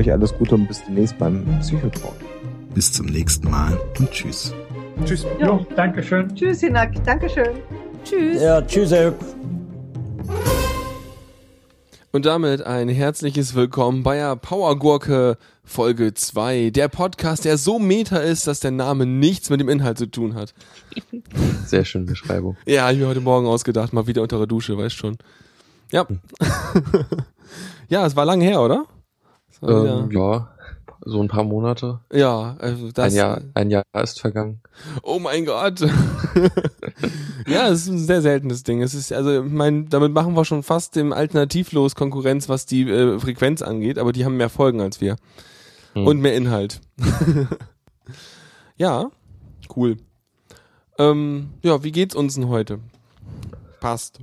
euch alles Gute und bis demnächst beim Psychotalk. Bis zum nächsten Mal und tschüss. Tschüss. Ja. Jo, danke schön. Tschüss, Hinak. Dankeschön. Tschüss. Ja, tschüss. Elb. Und damit ein herzliches Willkommen bei der Powergurke Folge 2. Der Podcast, der so meta ist, dass der Name nichts mit dem Inhalt zu tun hat. Sehr schöne Beschreibung. Ja, ich mir heute Morgen ausgedacht, mal wieder unter der Dusche, weißt schon. Ja. ja, es war lange her, oder? Wieder- Ähm, ja, so ein paar Monate. ja, also das. ein, Jahr, ein Jahr ist vergangen. Oh mein Gott. ja, es ist ein sehr seltenes Ding. Es ist, also, ich meine, damit machen wir schon fast dem Alternativlos Konkurrenz, was die äh, Frequenz angeht, aber die haben mehr Folgen als wir. Hm. Und mehr Inhalt. ja, cool. Ähm, ja, wie geht's uns denn heute? Passt.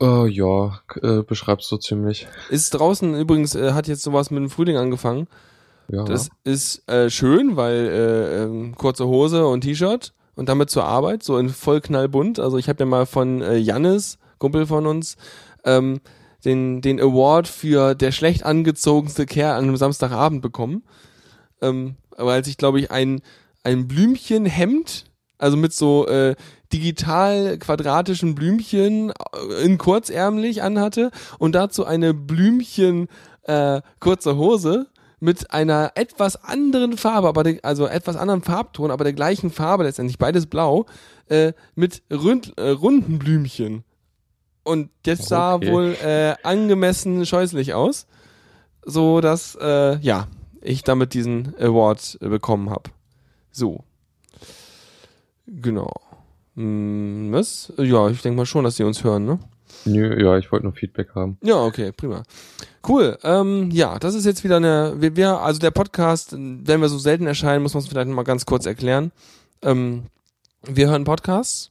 Äh, ja, äh, beschreibst du ziemlich. Ist draußen übrigens, äh, hat jetzt sowas mit dem Frühling angefangen. Ja. Das ist äh, schön, weil äh, ähm, kurze Hose und T-Shirt und damit zur Arbeit, so in voll knallbunt. Also ich habe ja mal von äh, Jannis, Kumpel von uns, ähm, den, den Award für der schlecht angezogenste Kerl an einem Samstagabend bekommen. Ähm, aber als ich, glaube ich, ein, ein Blümchenhemd, also mit so äh, digital quadratischen Blümchen äh, in kurzärmlich anhatte und dazu eine Blümchen äh, kurze Hose mit einer etwas anderen Farbe, aber der, also etwas anderen Farbton, aber der gleichen Farbe letztendlich, beides blau, äh, mit rund, äh, runden Blümchen. Und das sah Okay. wohl äh, angemessen scheußlich aus, so dass äh, ja ich damit diesen Award äh, bekommen habe. So, genau. Hm, was? Ja, ich denke mal schon, dass sie uns hören, ne? Nö, ja, ich wollte nur Feedback haben. Ja, okay, prima. Cool. Ähm, ja, das ist jetzt wieder eine. Wir, wir, also der Podcast, wenn wir so selten erscheinen, muss man es vielleicht mal ganz kurz erklären. Ähm, wir hören Podcasts,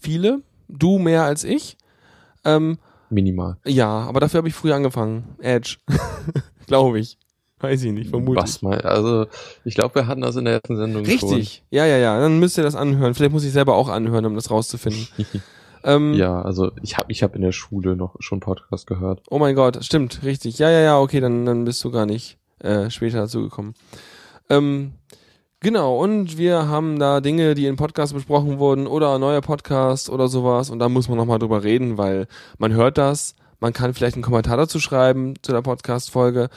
viele, du mehr als ich. Ähm, Minimal. ja, aber dafür habe ich früh angefangen. Edge. Glaube ich. Weiß ich nicht, vermutlich. Was mal, also ich glaube, wir hatten das in der ersten Sendung Richtig. Ja, ja, ja. Dann müsst ihr das anhören. Vielleicht muss ich selber auch anhören, um das rauszufinden. schon. Ähm, ja, also ich habe ich hab in der Schule noch schon Podcast gehört. Oh mein Gott, stimmt, richtig. Ja, ja, ja, okay, dann, dann bist du gar nicht äh, später dazu gekommen. Ähm, genau, und wir haben da Dinge, die in Podcasts besprochen wurden oder neue Podcasts oder sowas und da muss man nochmal drüber reden, weil man hört das, man kann vielleicht einen Kommentar dazu schreiben zu der Podcast-Folge,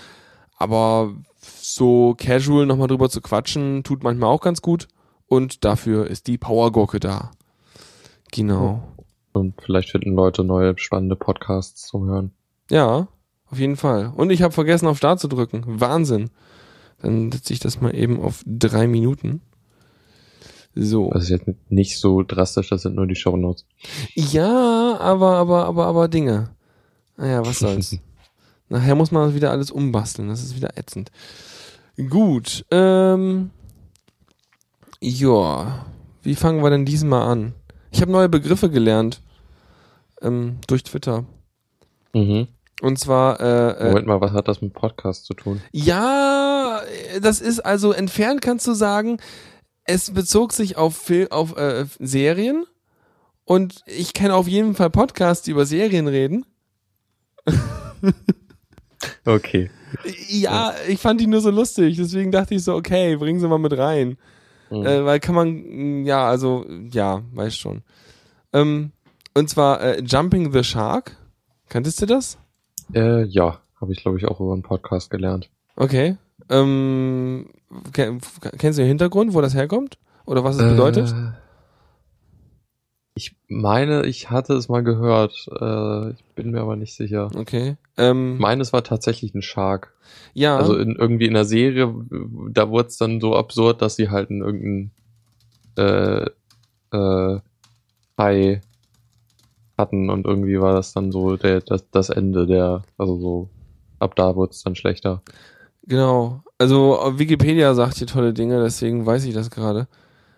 aber so casual nochmal drüber zu quatschen, tut manchmal auch ganz gut und dafür ist die Powergurke da. Genau. Und vielleicht finden Leute neue spannende Podcasts zum Hören. Ja, auf jeden Fall. Und ich habe vergessen, auf Start zu drücken. Wahnsinn. Dann setze ich das mal eben auf drei Minuten. So. Das ist jetzt nicht so drastisch, das sind nur die Shownotes. Ja, aber, aber, aber, aber Dinge. Naja, was soll's. Nachher muss man wieder alles umbasteln. Das ist wieder ätzend. Gut. Ähm, ja. Wie fangen wir denn diesmal an? Ich habe neue Begriffe gelernt. Ähm, durch Twitter. Mhm. Und zwar äh, äh, Moment mal, was hat das mit Podcast zu tun? Ja, das ist also entfernt kannst du sagen, es bezog sich auf, Fil auf äh, Serien und ich kenne auf jeden Fall Podcasts, die über Serien reden. Okay. Ja, ich fand die nur so lustig, deswegen dachte ich so, okay, bringen sie mal mit rein. Mhm. Äh, weil kann man, ja, also, ja, weiß schon. Ähm, und zwar äh, Jumping the Shark. Kanntest du das? Äh, ja, habe ich glaube ich auch über einen Podcast gelernt. Okay. Ähm, ken- kennst du den Hintergrund, wo das herkommt? Oder was es bedeutet? Äh, ich meine, ich hatte es mal gehört. Äh, ich bin mir aber nicht sicher. Okay. Ähm, Ich meine, es war tatsächlich ein Shark. ja. Also in, irgendwie in der Serie, da wurde es dann so absurd, dass sie halt in irgendein äh, äh, Hai hatten und irgendwie war das dann so der, das, das Ende der, also so, ab da wurde es dann schlechter. Genau. Also Wikipedia sagt hier tolle Dinge, deswegen weiß ich das gerade.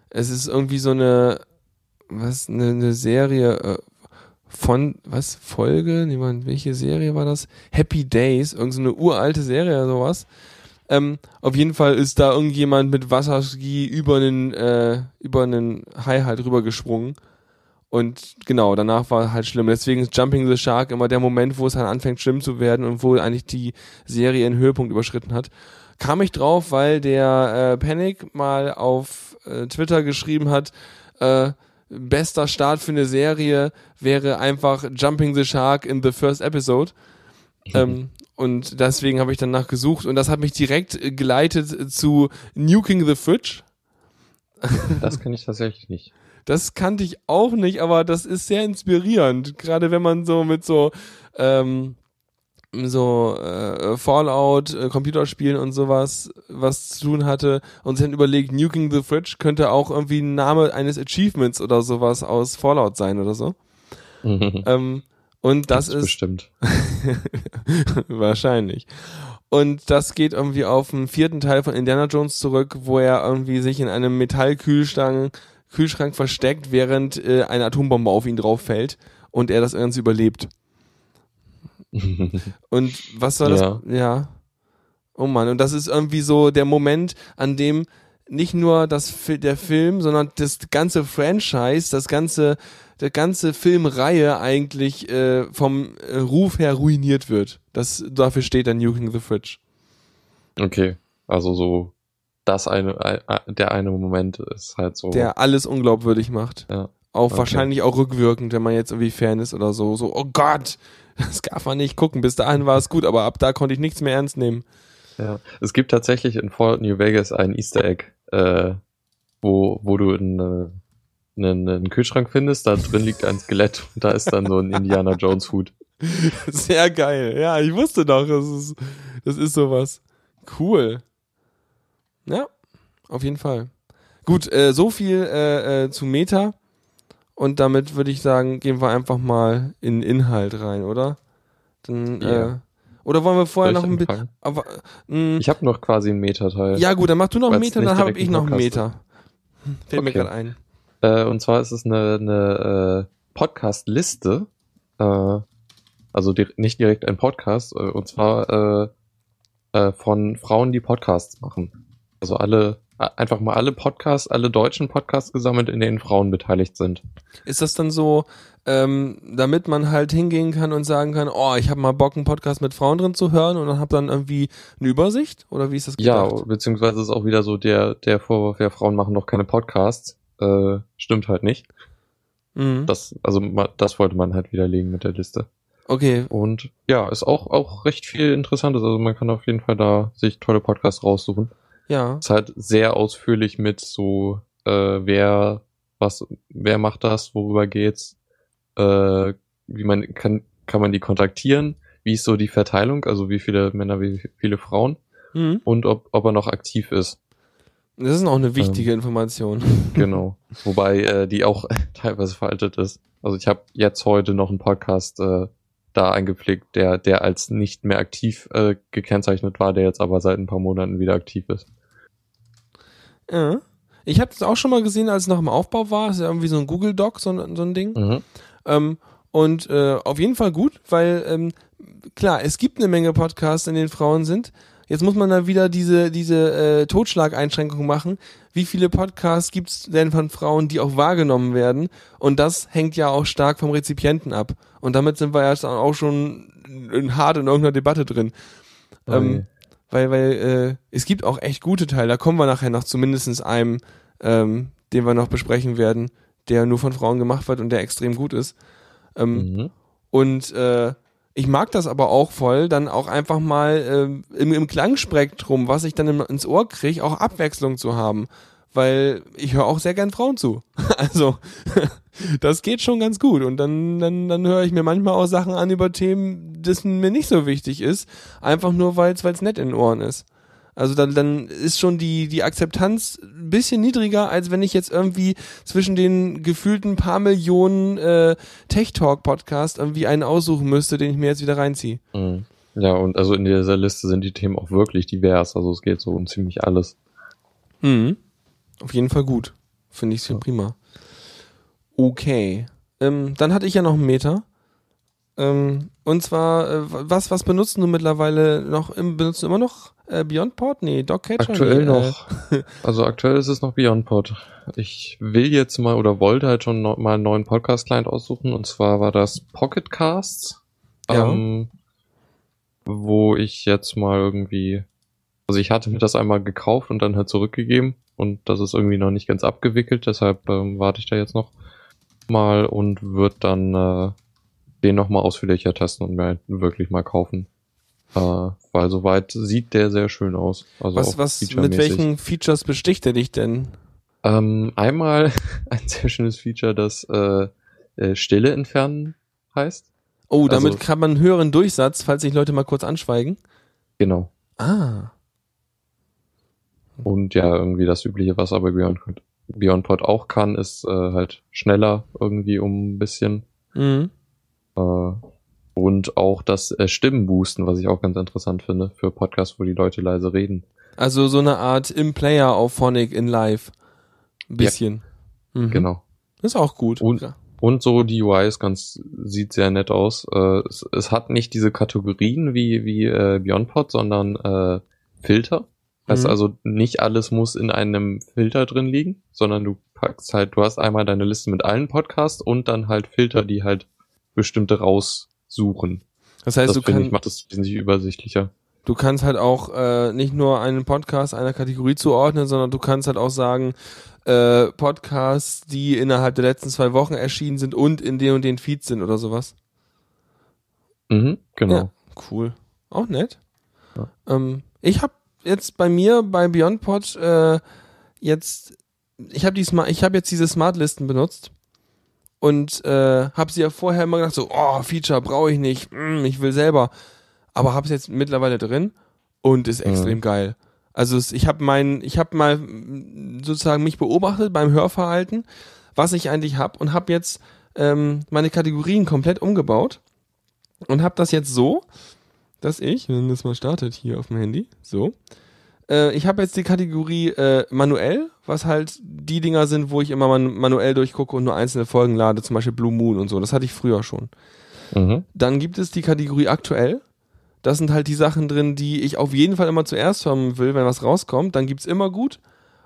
Es ist irgendwie so eine, was, eine, eine Serie äh, von, was, Folge? Niemand, welche Serie war das? Happy Days, irgendeine so uralte Serie oder sowas. Ähm, auf jeden Fall ist da irgendjemand mit Wasserski über einen, äh, über einen Hai halt rübergesprungen. Und genau, danach war halt schlimm. Deswegen ist Jumping the Shark immer der Moment, wo es halt anfängt schlimm zu werden und wo eigentlich die Serie einen Höhepunkt überschritten hat. Kam ich drauf, weil der äh, Panic mal auf äh, Twitter geschrieben hat, äh, bester Start für eine Serie wäre einfach Jumping the Shark in the first episode. ähm, und deswegen habe ich danach gesucht und das hat mich direkt geleitet zu Nuking the Fridge. Das kenne ich tatsächlich nicht. Das kannte ich auch nicht, aber das ist sehr inspirierend. Gerade wenn man so mit so ähm, so äh, Fallout, äh, Computerspielen und sowas was zu tun hatte und sich dann überlegt, Nuking the Fridge könnte auch irgendwie ein Name eines Achievements oder sowas aus Fallout sein oder so. ähm, und das ist bestimmt. wahrscheinlich. Und das geht irgendwie auf den vierten Teil von Indiana Jones zurück, wo er irgendwie sich in einem Metallkühlschrank Kühlschrank versteckt, während äh, eine Atombombe auf ihn drauf fällt und er das Ganze überlebt. und was soll das? Ja. Oh Mann, und das ist irgendwie so der Moment, an dem nicht nur das, der Film, sondern das ganze Franchise, das ganze, der ganze Filmreihe eigentlich äh, vom äh, Ruf her ruiniert wird. Das, dafür steht dann Nuking the Fridge. Okay, also so das eine, äh, der eine Moment ist halt so. Der alles unglaubwürdig macht. ja. Auch Okay. wahrscheinlich auch rückwirkend, wenn man jetzt irgendwie Fan ist oder so. So, oh Gott, das darf man nicht gucken. Bis dahin war es gut, aber ab da konnte ich nichts mehr ernst nehmen. Ja, es gibt tatsächlich in Fallout New Vegas ein Easter Egg, äh, wo, wo du einen, einen, einen Kühlschrank findest, da drin liegt ein Skelett und da ist dann so ein Indiana Jones Hut. Sehr geil. Ja, ich wusste doch, das ist, das ist sowas. Cool. Ja, auf jeden Fall. Gut, äh, so viel äh, äh, zu Meta. Und damit würde ich sagen, gehen wir einfach mal in Inhalt rein, oder? Dann, Ja. äh, oder wollen wir vorher noch ein bisschen. Aber, mh, Ich habe noch quasi einen Metateil. ja, gut, dann mach du noch einen Meter, dann habe ich noch einen Meter. Fällt mir Okay. gerade ein. Äh, und zwar ist es eine, eine äh, Podcast-Liste. Äh, also di nicht direkt ein Podcast, äh, und zwar äh, äh, von Frauen, die Podcasts machen. Also alle, äh, einfach mal alle Podcasts, alle deutschen Podcasts gesammelt, in denen Frauen beteiligt sind. Ist das dann so, ähm, damit man halt hingehen kann und sagen kann, oh, ich habe mal Bock, einen Podcast mit Frauen drin zu hören und dann hab dann irgendwie eine Übersicht? Oder wie ist das Ja, gedacht? beziehungsweise ist auch wieder so der, der Vorwurf, ja, Frauen machen doch keine Podcasts. Äh, stimmt halt nicht. mhm. Das, also das wollte man halt widerlegen mit der Liste. Okay, Und ja, ist auch, auch recht viel Interessantes. Also man kann auf jeden Fall da sich tolle Podcasts raussuchen. Ja. Ist halt sehr ausführlich mit so, äh, wer, was, wer macht das, worüber geht's, äh, wie man, kann, kann man die kontaktieren, wie ist so die Verteilung, also wie viele Männer, wie viele Frauen Mhm. und ob, ob er noch aktiv ist. Das ist auch eine wichtige Ähm. Information. Genau. Wobei äh, die auch teilweise veraltet ist. Also ich habe jetzt heute noch einen Podcast äh, da eingepflegt, der, der als nicht mehr aktiv äh, gekennzeichnet war, der jetzt aber seit ein paar Monaten wieder aktiv ist. Ja. Ich habe das auch schon mal gesehen, als es noch im Aufbau war. Das ist ja irgendwie so ein Google Doc, so ein, so ein Ding. Mhm. Ähm, und äh, auf jeden Fall gut, weil ähm, klar, es gibt eine Menge Podcasts, in denen Frauen sind. Jetzt muss man da wieder diese, diese äh, Totschlageinschränkung machen. Wie viele Podcasts gibt's denn von Frauen, die auch wahrgenommen werden? Und das hängt ja auch stark vom Rezipienten ab. Und damit sind wir ja auch schon in, hart in irgendeiner Debatte drin. Ähm, weil, weil äh, es gibt auch echt gute Teile. Da kommen wir nachher noch zu mindestens einem, ähm, den wir noch besprechen werden, der nur von Frauen gemacht wird und der extrem gut ist. Ähm, mhm. Und äh, ich mag das aber auch voll, dann auch einfach mal ähm, im, im Klangspektrum, was ich dann im, ins Ohr kriege, auch Abwechslung zu haben. Weil ich höre auch sehr gern Frauen zu. Also, das geht schon ganz gut. Und dann, dann, dann höre ich mir manchmal auch Sachen an über Themen, das mir nicht so wichtig ist. Einfach nur, weil es nett in den Ohren ist. Also dann, dann ist schon die, die Akzeptanz ein bisschen niedriger, als wenn ich jetzt irgendwie zwischen den gefühlten paar Millionen äh, Tech-Talk-Podcast irgendwie einen aussuchen müsste, den ich mir jetzt wieder reinziehe. Mhm. Ja, und also in dieser Liste sind die Themen auch wirklich divers. Also es geht so um ziemlich alles. Mhm. Auf jeden Fall gut. Finde ich schon Ja. prima. Okay. Ähm, dann hatte ich ja noch einen Meter. Ähm, und zwar, äh, was, was benutzen du mittlerweile noch? Im, benutzt du immer noch äh, BeyondPod? Nee, Dogcatcher? Aktuell nee, noch. Also aktuell ist es noch BeyondPod. Ich will jetzt mal oder wollte halt schon noch mal einen neuen Podcast-Client aussuchen und zwar war das Pocket Casts. Ja. Ähm, wo ich jetzt mal irgendwie, also ich hatte mir das einmal gekauft und dann halt zurückgegeben und das ist irgendwie noch nicht ganz abgewickelt, deshalb ähm, warte ich da jetzt noch mal und wird dann äh, den noch mal ausführlicher testen und mir wirklich mal kaufen. Äh, weil soweit sieht der sehr schön aus. Also was, was, mit welchen Features besticht er dich denn? Ähm, einmal ein sehr schönes Feature, das äh, äh, Stille entfernen heißt. Oh, damit Also- kann man einen höheren Durchsatz, falls sich Leute mal kurz anschweigen. Genau. Ah. Und ja, irgendwie das Übliche, was aber Beyond, BeyondPod auch kann, ist äh, halt schneller irgendwie um ein bisschen. Mhm. Äh, und auch das äh, Stimmenboosten, was ich auch ganz interessant finde für Podcasts, wo die Leute leise reden. Also so eine Art im Player auf Phonic in Live. Ein bisschen. Mhm. Genau. Ist auch gut. Und- Und so die UI ist ganz, sieht sehr nett aus. Äh, es, es hat nicht diese Kategorien wie, wie äh, BeyondPod, sondern äh, Filter. Heißt Mhm. also, nicht alles muss in einem Filter drin liegen, sondern du packst halt, du hast einmal deine Liste mit allen Podcasts und dann halt Filter, die halt bestimmte raussuchen. das heißt, das du, finde ich macht das wesentlich übersichtlicher. du kannst halt auch äh, nicht nur einen Podcast einer Kategorie zuordnen, sondern du kannst halt auch sagen, äh, Podcasts, die innerhalb der letzten zwei Wochen erschienen sind und in den und den Feeds sind oder sowas. Mhm, genau. Ja, cool. Auch nett. Ja. Ähm, ich habe jetzt bei mir bei BeyondPod äh, jetzt, ich habe habe jetzt diese Smartlisten benutzt und äh, habe sie ja vorher immer gedacht so, oh Feature brauche ich nicht, mm, ich will selber, aber habe es jetzt mittlerweile drin und ist Mhm. extrem geil. Also ich habe mein, ich habe mal sozusagen mich beobachtet beim Hörverhalten, was ich eigentlich habe und habe jetzt ähm, meine Kategorien komplett umgebaut und habe das jetzt so, dass ich, wenn das mal startet hier auf dem Handy, so, äh, ich habe jetzt die Kategorie äh, manuell, was halt die Dinger sind, wo ich immer man manuell durchgucke und nur einzelne Folgen lade, zum Beispiel Blue Moon und so. Das hatte ich früher schon. Mhm. Dann gibt es die Kategorie aktuell. Das sind halt die Sachen drin, die ich auf jeden Fall immer zuerst hören will, wenn was rauskommt. Dann gibt's immer gut,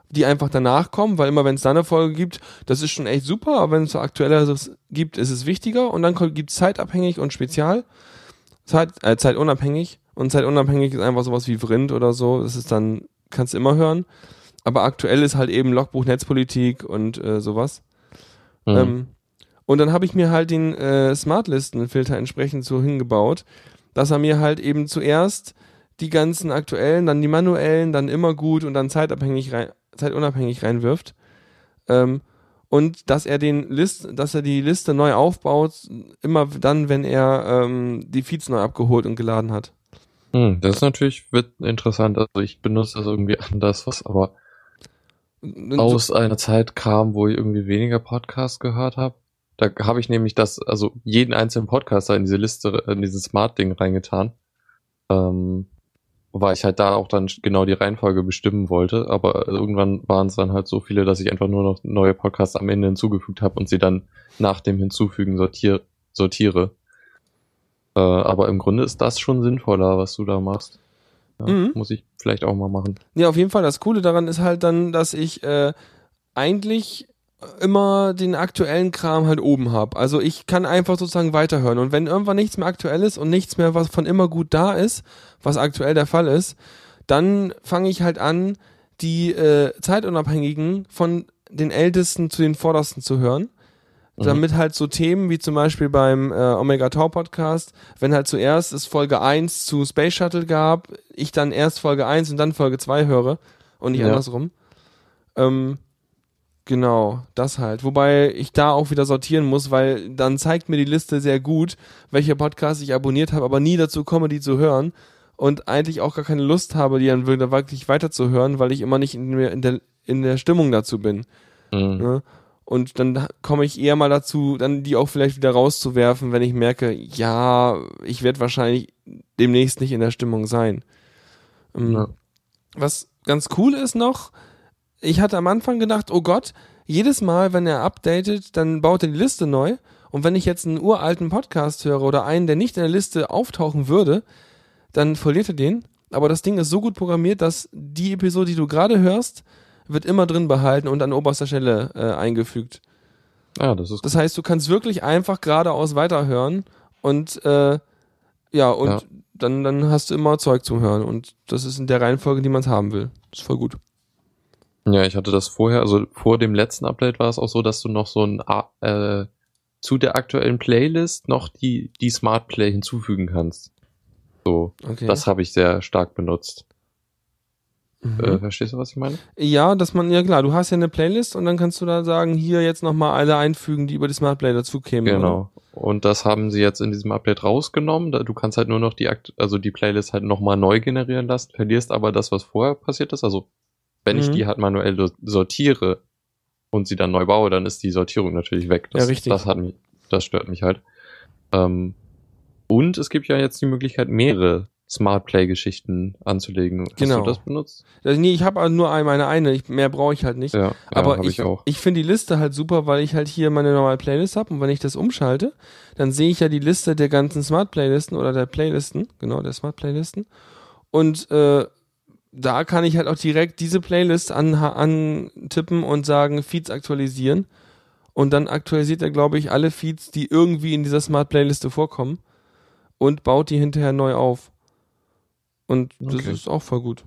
die einfach danach kommen, weil immer wenn es da eine Folge gibt, das ist schon echt super, aber wenn es so aktuelleres gibt, ist es wichtiger. Und dann kommt- gibt's zeitabhängig und spezial. Zeit, äh, zeitunabhängig. Und zeitunabhängig ist einfach sowas wie Vrind oder so. Das ist dann, kannst du immer hören. Aber aktuell ist halt eben Logbuch Netzpolitik und äh, sowas. Mhm. Ähm, und dann habe ich mir halt den äh, Smartlisten-Filter entsprechend so hingebaut, dass er mir halt eben zuerst die ganzen aktuellen, dann die manuellen, dann immer gut und dann zeitabhängig rein, zeitunabhängig reinwirft. Ähm, und dass er den List, dass er die Liste neu aufbaut, immer dann, wenn er ähm, die Feeds neu abgeholt und geladen hat. Mhm, Das ist natürlich wird interessant. Also ich benutze das irgendwie anders, was aber Und so- aus einer Zeit kam, wo ich irgendwie weniger Podcasts gehört habe. Da habe ich nämlich das, also jeden einzelnen Podcaster in diese Liste, in dieses Smart-Ding reingetan. Ähm, weil ich halt da auch dann genau die Reihenfolge bestimmen wollte. Aber irgendwann waren es dann halt so viele, dass ich einfach nur noch neue Podcasts am Ende hinzugefügt habe und sie dann nach dem Hinzufügen sortier sortiere. Äh, aber im Grunde ist das schon sinnvoller, was du da machst. Ja, Mhm. Muss ich vielleicht auch mal machen. Ja, auf jeden Fall. Das Coole daran ist halt dann, dass ich äh, eigentlich immer den aktuellen Kram halt oben habe. Also ich kann einfach sozusagen weiterhören. Und wenn irgendwann nichts mehr aktuell ist und nichts mehr, was von immer gut da ist, was aktuell der Fall ist, dann fange ich halt an, die äh, Zeitunabhängigen von den Ältesten zu den Vordersten zu hören. Mhm. Damit halt so Themen wie zum Beispiel beim äh, Omega Tau Podcast, wenn halt zuerst es Folge 1 zu Space Shuttle gab, ich dann erst Folge 1 und dann Folge 2 höre und nicht Ja. andersrum. Ähm, genau, das halt. Wobei ich da auch wieder sortieren muss, weil dann zeigt mir die Liste sehr gut, welche Podcasts ich abonniert habe, aber nie dazu komme, die zu hören und eigentlich auch gar keine Lust habe, die dann wirklich weiterzuhören, weil ich immer nicht in, der- in, der, in der Stimmung dazu bin. Mhm. Ne? Und dann komme ich eher mal dazu, dann die auch vielleicht wieder rauszuwerfen, wenn ich merke, ja, ich werde wahrscheinlich demnächst nicht in der Stimmung sein. Ähm, Ja. Was ganz cool ist noch, ich hatte am Anfang gedacht, oh Gott, jedes Mal, wenn er updatet, dann baut er die Liste neu Und wenn ich jetzt einen uralten Podcast höre oder einen, der nicht in der Liste auftauchen würde, dann verliert er den. Aber das Ding ist so gut programmiert, dass die Episode, die du gerade hörst, wird immer drin behalten und an oberster Stelle äh, eingefügt. Ja, das ist Das heißt, du kannst wirklich einfach geradeaus weiterhören und äh, ja, und Ja. Dann, dann hast du immer Zeug zum Hören und das ist in der Reihenfolge, die man es haben will. Das ist voll gut. Ja, ich hatte das vorher, also vor dem letzten Update war es auch so, dass du noch so ein äh, zu der aktuellen Playlist noch die, die Smart Play hinzufügen kannst. So, Okay. das habe ich sehr stark benutzt. mhm. Äh, verstehst du, was ich meine? Ja, dass man, ja klar, du hast ja eine Playlist und dann kannst du da sagen, hier jetzt nochmal alle einfügen, die über die Smart Play dazu kämen. oder? Genau. Und das haben sie jetzt in diesem Update rausgenommen. Du kannst halt nur noch die, also die Playlist halt nochmal neu generieren lassen, verlierst aber das, was vorher passiert ist. Also, wenn ich Mhm. die halt manuell sortiere und sie dann neu baue, dann ist die Sortierung natürlich weg. Das, Ja, richtig. Das hat mich, das stört mich halt. Ähm, und es gibt ja jetzt die Möglichkeit, mehrere Smart Play Geschichten anzulegen. Hast Genau. du das benutzt? Also, nee, ich habe nur ein- meine eine, ich, mehr brauche ich halt nicht. Ja, Aber hab ich, ich ich finde die Liste halt super, weil ich halt hier meine normale Playlist habe und wenn ich das umschalte, dann sehe ich ja die Liste der ganzen Smart Playlisten oder der Playlisten, genau, der Smart Playlisten. Und äh, da kann ich halt auch direkt diese Playlist an, antippen und sagen, Feeds aktualisieren. Und dann aktualisiert er, glaube ich, alle Feeds, die irgendwie in dieser Smart Playliste vorkommen und baut die hinterher neu auf. Und das Okay. ist auch voll gut.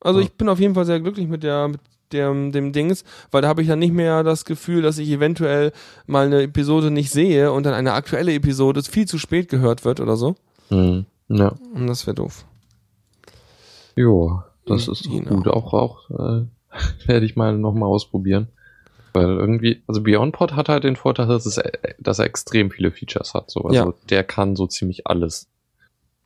Also Ja. ich bin auf jeden Fall sehr glücklich mit der, mit dem, dem Dings, weil da habe ich dann nicht mehr das Gefühl, dass ich eventuell mal eine Episode nicht sehe und dann eine aktuelle Episode viel zu spät gehört wird oder so. Mhm. Ja. Und das wäre doof. Jo, das Mhm, ist genau. gut. Auch, auch äh, werde ich mal nochmal ausprobieren. Weil irgendwie, also BeyondPod hat halt den Vorteil, dass, es, äh, dass er extrem viele Features hat. So. Also Ja. der kann so ziemlich alles.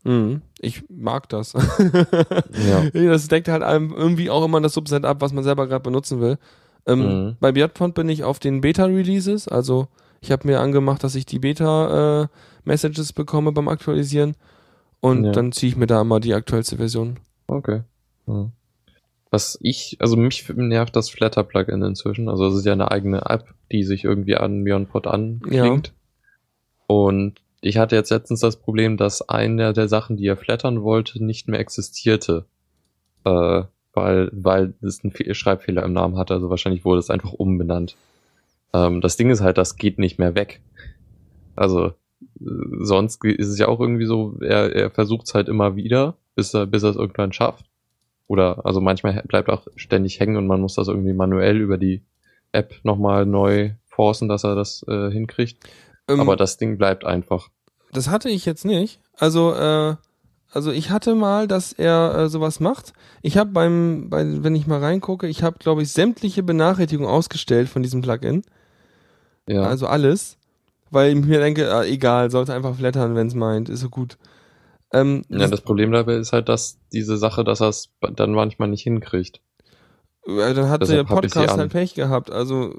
Mhm. Ich mag das. Ja. Das deckt halt einem irgendwie auch immer das Subset ab, was man selber gerade benutzen will. Ähm, Mhm. Bei Biotpont bin ich auf den Beta-Releases, also ich habe mir angemacht, dass ich die Beta-Messages bekomme beim Aktualisieren und Ja. dann ziehe ich mir da immer die aktuellste Version. Okay. Mhm. Was ich, also mich nervt das Flatter-Plugin inzwischen. Also es ist ja eine eigene App, die sich irgendwie an BeyondPod anklingt. Und ich hatte jetzt letztens das Problem, dass eine der Sachen, die er flattern wollte, nicht mehr existierte. Äh, weil, weil es einen Fe Schreibfehler im Namen hatte. Also wahrscheinlich wurde es einfach umbenannt. Ähm, das Ding ist halt, das geht nicht mehr weg. Also äh, sonst ist es ja auch irgendwie so, er, er versucht es halt immer wieder, bis er, bis er es irgendwann schafft. Oder also manchmal bleibt auch ständig hängen und man muss das irgendwie manuell über die App nochmal neu forcen, dass er das äh, hinkriegt. Ähm, Aber das Ding bleibt einfach. das hatte ich jetzt nicht. Also, äh, also ich hatte mal, dass er äh, sowas macht. Ich habe beim, bei, wenn ich mal reingucke, ich habe, glaube ich, sämtliche Benachrichtigungen ausgestellt von diesem Plugin. Ja. Also alles. Weil ich mir denke, äh, egal, sollte einfach flattern, wenn es meint, ist so gut. Ähm, ja, das Problem dabei ist halt, dass diese Sache, dass er es dann manchmal nicht hinkriegt. Ja, dann hat der Deshalb Podcast halt Pech gehabt. Also,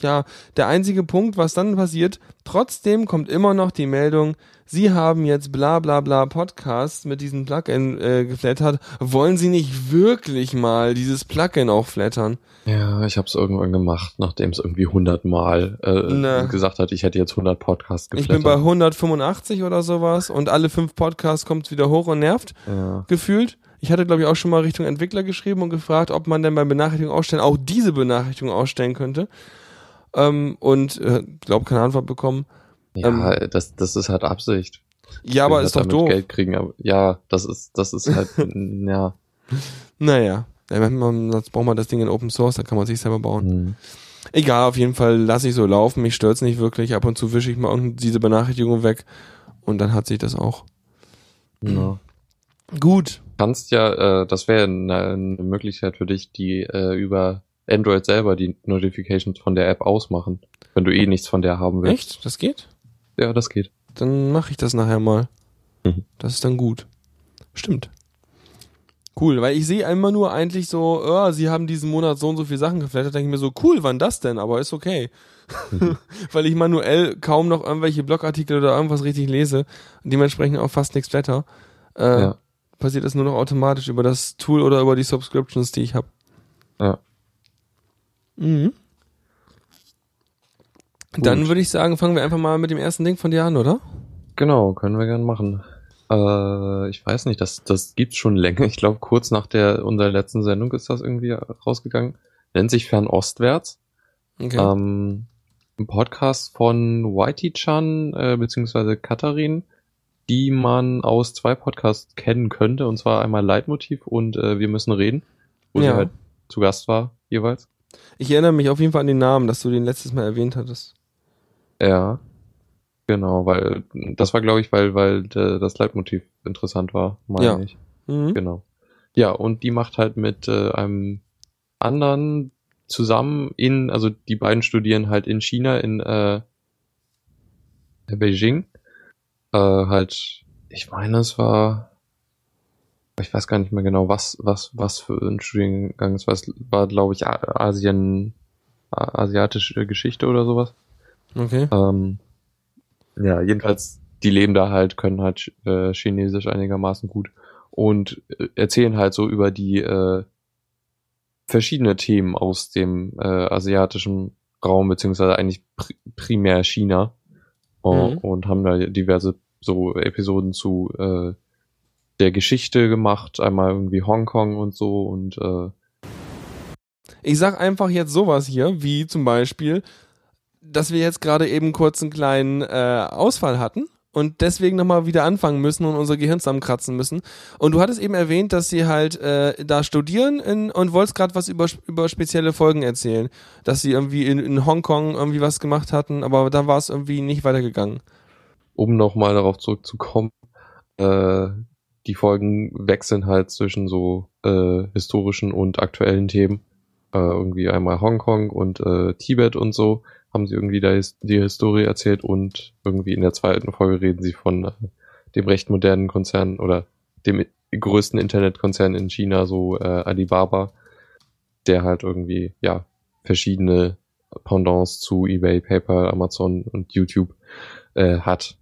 ja, der einzige Punkt, was dann passiert, trotzdem kommt immer noch die Meldung, Sie haben jetzt bla bla bla Podcast mit diesem Plugin äh, geflattert. Wollen Sie nicht wirklich mal dieses Plugin auch flattern? Ja, ich habe es irgendwann gemacht, nachdem es irgendwie 100 Mal äh, Na. gesagt hat, ich hätte jetzt 100 Podcasts Ich bin bei geflattert. 185 oder sowas und alle fünf Podcasts kommt wieder hoch und nervt. ja. gefühlt. Ich hatte, glaube ich, auch schon mal Richtung Entwickler geschrieben und gefragt, ob man denn bei Benachrichtigung ausstellen auch diese Benachrichtigung ausstellen könnte. Ähm, und äh, glaube keine Antwort bekommen. Ja, das, das ist halt Absicht. Ja, aber ist doch doof. Geld kriegen, aber ja, das ist, das ist halt, ja. Naja. Sonst braucht man das Ding in Open Source, dann kann man sich selber bauen. Hm. Egal, auf jeden Fall lasse ich so laufen, mich stört's nicht wirklich. Ab und zu wische ich mal diese Benachrichtigung weg und dann hat sich das auch. Ja. Gut. Kannst ja, äh, das wäre eine, eine Möglichkeit für dich, die äh, über Android selber die Notifications von der App ausmachen, wenn du eh nichts von der haben willst. Echt? Das geht? Ja, das geht. Dann mache ich das nachher mal. Mhm. Das ist dann gut. Stimmt. Cool, weil ich sehe immer nur eigentlich so, oh, sie haben diesen Monat so und so viele Sachen geflattert, denke ich mir so, cool, wann das denn? Aber ist okay. Mhm. weil ich manuell kaum noch irgendwelche Blogartikel oder irgendwas richtig lese und dementsprechend auch fast nichts flatter. Äh, Ja. Passiert das nur noch automatisch über das Tool oder über die Subscriptions, die ich habe. Ja. Mhm. Dann würde ich sagen, fangen wir einfach mal mit dem ersten Ding von dir an, oder? Genau, können wir gerne machen. Äh, ich weiß nicht, das, das gibt's schon länger. Ich glaube, kurz nach der unserer letzten Sendung ist das irgendwie rausgegangen. Nennt sich Fernostwärts. Okay. Ähm, ein Podcast von Whitey-chan äh, beziehungsweise Katharin, die man aus zwei Podcasts kennen könnte. Und zwar einmal Leitmotiv und äh, Wir müssen reden, wo sie Ja. halt zu Gast war jeweils. Ich erinnere mich auf jeden Fall an den Namen, dass du den letztes Mal erwähnt hattest. Ja. Genau, weil das war, glaube ich, weil, weil äh, das Leitmotiv interessant war, meine Ja. ich. Mhm. Genau. Ja, und die macht halt mit äh, einem anderen zusammen in, also die beiden studieren halt in China, in äh, Beijing. Äh, halt, ich meine, es war, ich weiß gar nicht mehr genau, was, was, was für ein Studiengang es war. Es war, glaube ich, Asien, asiatische Geschichte oder sowas. Okay. Ähm, ja, jedenfalls, die leben da halt, können halt äh, Chinesisch einigermaßen gut und äh, erzählen halt so über die äh, verschiedene Themen aus dem äh, asiatischen Raum, beziehungsweise eigentlich pri primär China. Mhm. Und haben da diverse so Episoden zu äh, der Geschichte gemacht, einmal irgendwie Hongkong und so und äh, Ich sag einfach jetzt sowas hier, wie zum Beispiel, dass wir jetzt gerade eben kurz einen kleinen äh, Ausfall hatten und deswegen nochmal wieder anfangen müssen und unser Gehirn zusammenkratzen müssen. Und du hattest eben erwähnt, dass sie halt äh, da studieren in, und wolltest gerade was über, über spezielle Folgen erzählen. Dass sie irgendwie in, in Hongkong irgendwie was gemacht hatten, aber da war es irgendwie nicht weitergegangen. Um nochmal darauf zurückzukommen, äh, die Folgen wechseln halt zwischen so äh, historischen und aktuellen Themen. Äh, irgendwie einmal Hongkong und äh, Tibet und so haben sie irgendwie da die Historie erzählt und irgendwie in der zweiten Folge reden sie von äh, dem recht modernen Konzern oder dem größten Internetkonzern in China, so äh, Alibaba, der halt irgendwie, ja, verschiedene Pendants zu eBay, PayPal, Amazon und YouTube äh, hat.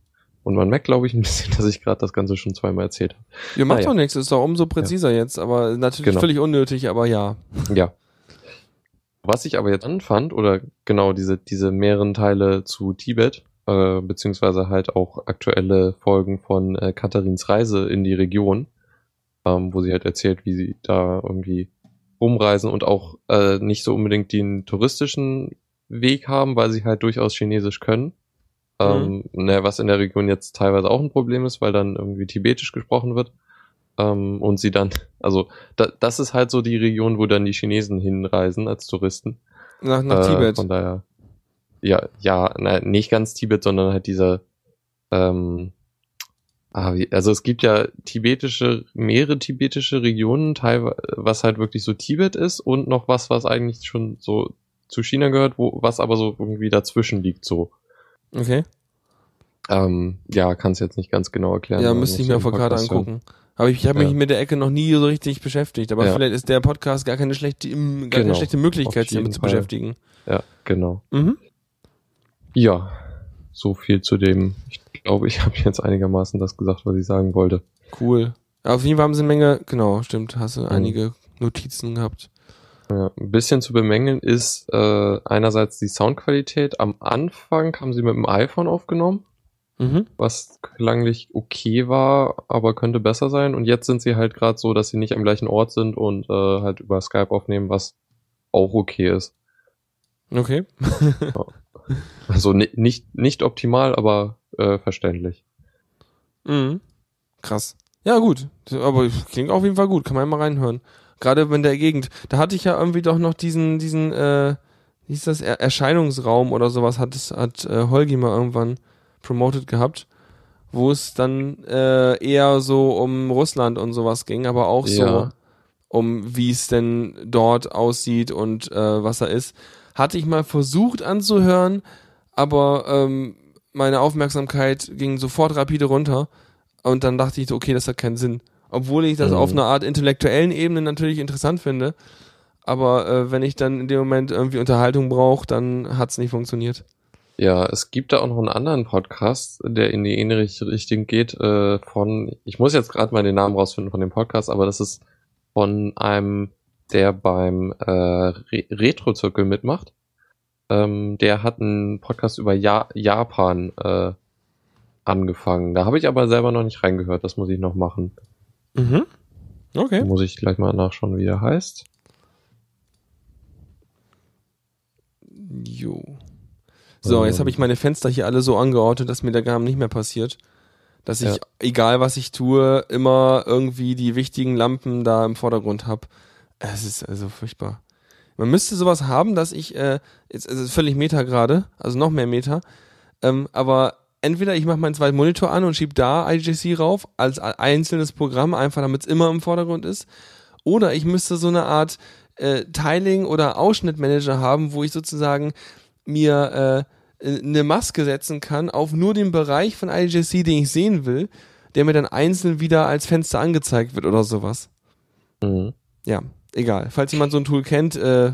Und man merkt, glaube ich, ein bisschen, dass ich gerade das Ganze schon zweimal erzählt habe. Ihr macht Ah, ja. doch nichts, ist doch umso präziser jetzt, aber natürlich Genau. völlig unnötig, aber ja. Ja. Was ich aber jetzt anfand, oder genau diese, diese mehreren Teile zu Tibet, äh, beziehungsweise halt auch aktuelle Folgen von äh, Katharins Reise in die Region, ähm, wo sie halt erzählt, wie sie da irgendwie rumreisen und auch äh, nicht so unbedingt den touristischen Weg haben, weil sie halt durchaus Chinesisch können. Ähm, ne, was in der Region jetzt teilweise auch ein Problem ist, weil dann irgendwie Tibetisch gesprochen wird. Ähm, und sie dann, also da, das ist halt so die Region, wo dann die Chinesen hinreisen als Touristen. Nach, nach Äh, Tibet. Von daher, ja, ja, na, nicht ganz Tibet, sondern halt dieser, ähm, ah, also es gibt ja tibetische, mehrere tibetische Regionen, teilweise, was halt wirklich so Tibet ist und noch was, was eigentlich schon so zu China gehört, wo, was aber so irgendwie dazwischen liegt, so. Okay. Ähm, ja, kann es jetzt nicht ganz genau erklären. Ja, müsste ich mir auf der Karte angucken. Aber ich, ich habe mich Ja. mit der Ecke noch nie so richtig beschäftigt. Aber Ja. vielleicht ist der Podcast gar keine schlechte, gar keine Genau. schlechte Möglichkeit, sich damit zu beschäftigen. Ja, genau. Mhm. Ja, so viel zu dem. Ich glaube, ich habe jetzt einigermaßen das gesagt, was ich sagen wollte. Cool. Auf jeden Fall haben sie eine Menge, genau, stimmt, hast du Mhm. einige Notizen gehabt. Ja, ein bisschen zu bemängeln ist äh, einerseits die Soundqualität. Am Anfang haben sie mit dem iPhone aufgenommen, Mhm. was klanglich okay war, aber könnte besser sein. Und jetzt sind sie halt gerade so, dass sie nicht am gleichen Ort sind und äh, halt über Skype aufnehmen, was auch okay ist. Okay. Also ni nicht, nicht optimal, aber äh, verständlich. Mhm. Krass. Ja, gut. Aber klingt auf jeden Fall gut. Kann man mal reinhören. Gerade in der Gegend. Da hatte ich ja irgendwie doch noch diesen, diesen, äh, wie hieß das, er Erscheinungsraum oder sowas hat, es- hat äh, Holgi mal irgendwann promoted gehabt, wo es dann äh, eher so um Russland und sowas ging, aber auch so Ja. um wie es denn dort aussieht und äh, was da ist. Hatte ich mal versucht anzuhören, aber ähm, meine Aufmerksamkeit ging sofort rapide runter und dann dachte ich, so, okay, das hat keinen Sinn. Obwohl ich das Mhm. auf einer Art intellektuellen Ebene natürlich interessant finde, aber äh, wenn ich dann in dem Moment irgendwie Unterhaltung brauche, dann hat's nicht funktioniert. Ja, es gibt da auch noch einen anderen Podcast, der in die ähnliche Richtung geht, äh, von, ich muss jetzt gerade mal den Namen rausfinden von dem Podcast, aber das ist von einem, der beim äh, Re Retro-Zirkel mitmacht. ähm, der hat einen Podcast über ja Japan äh, angefangen. Da habe ich aber selber noch nicht reingehört. Das muss ich noch machen. Mhm. Okay. Muss ich gleich mal nachschauen, wie er heißt. Jo. So, jetzt habe ich meine Fenster hier alle so angeordnet, dass mir der Garm nicht mehr passiert. Dass ich, Ja. egal was ich tue, immer irgendwie die wichtigen Lampen da im Vordergrund habe. Es ist also furchtbar. Man müsste sowas haben, dass ich, äh, jetzt es ist völlig Meta gerade, also noch mehr Meta, ähm, aber entweder ich mache meinen zweiten Monitor an und schieb da IGC rauf, als einzelnes Programm, einfach damit es immer im Vordergrund ist, oder ich müsste so eine Art äh, Tiling- oder Ausschnittmanager haben, wo ich sozusagen mir äh, eine Maske setzen kann auf nur den Bereich von IGC, den ich sehen will, der mir dann einzeln wieder als Fenster angezeigt wird oder sowas. Mhm. Ja, egal. Falls jemand so ein Tool kennt, äh,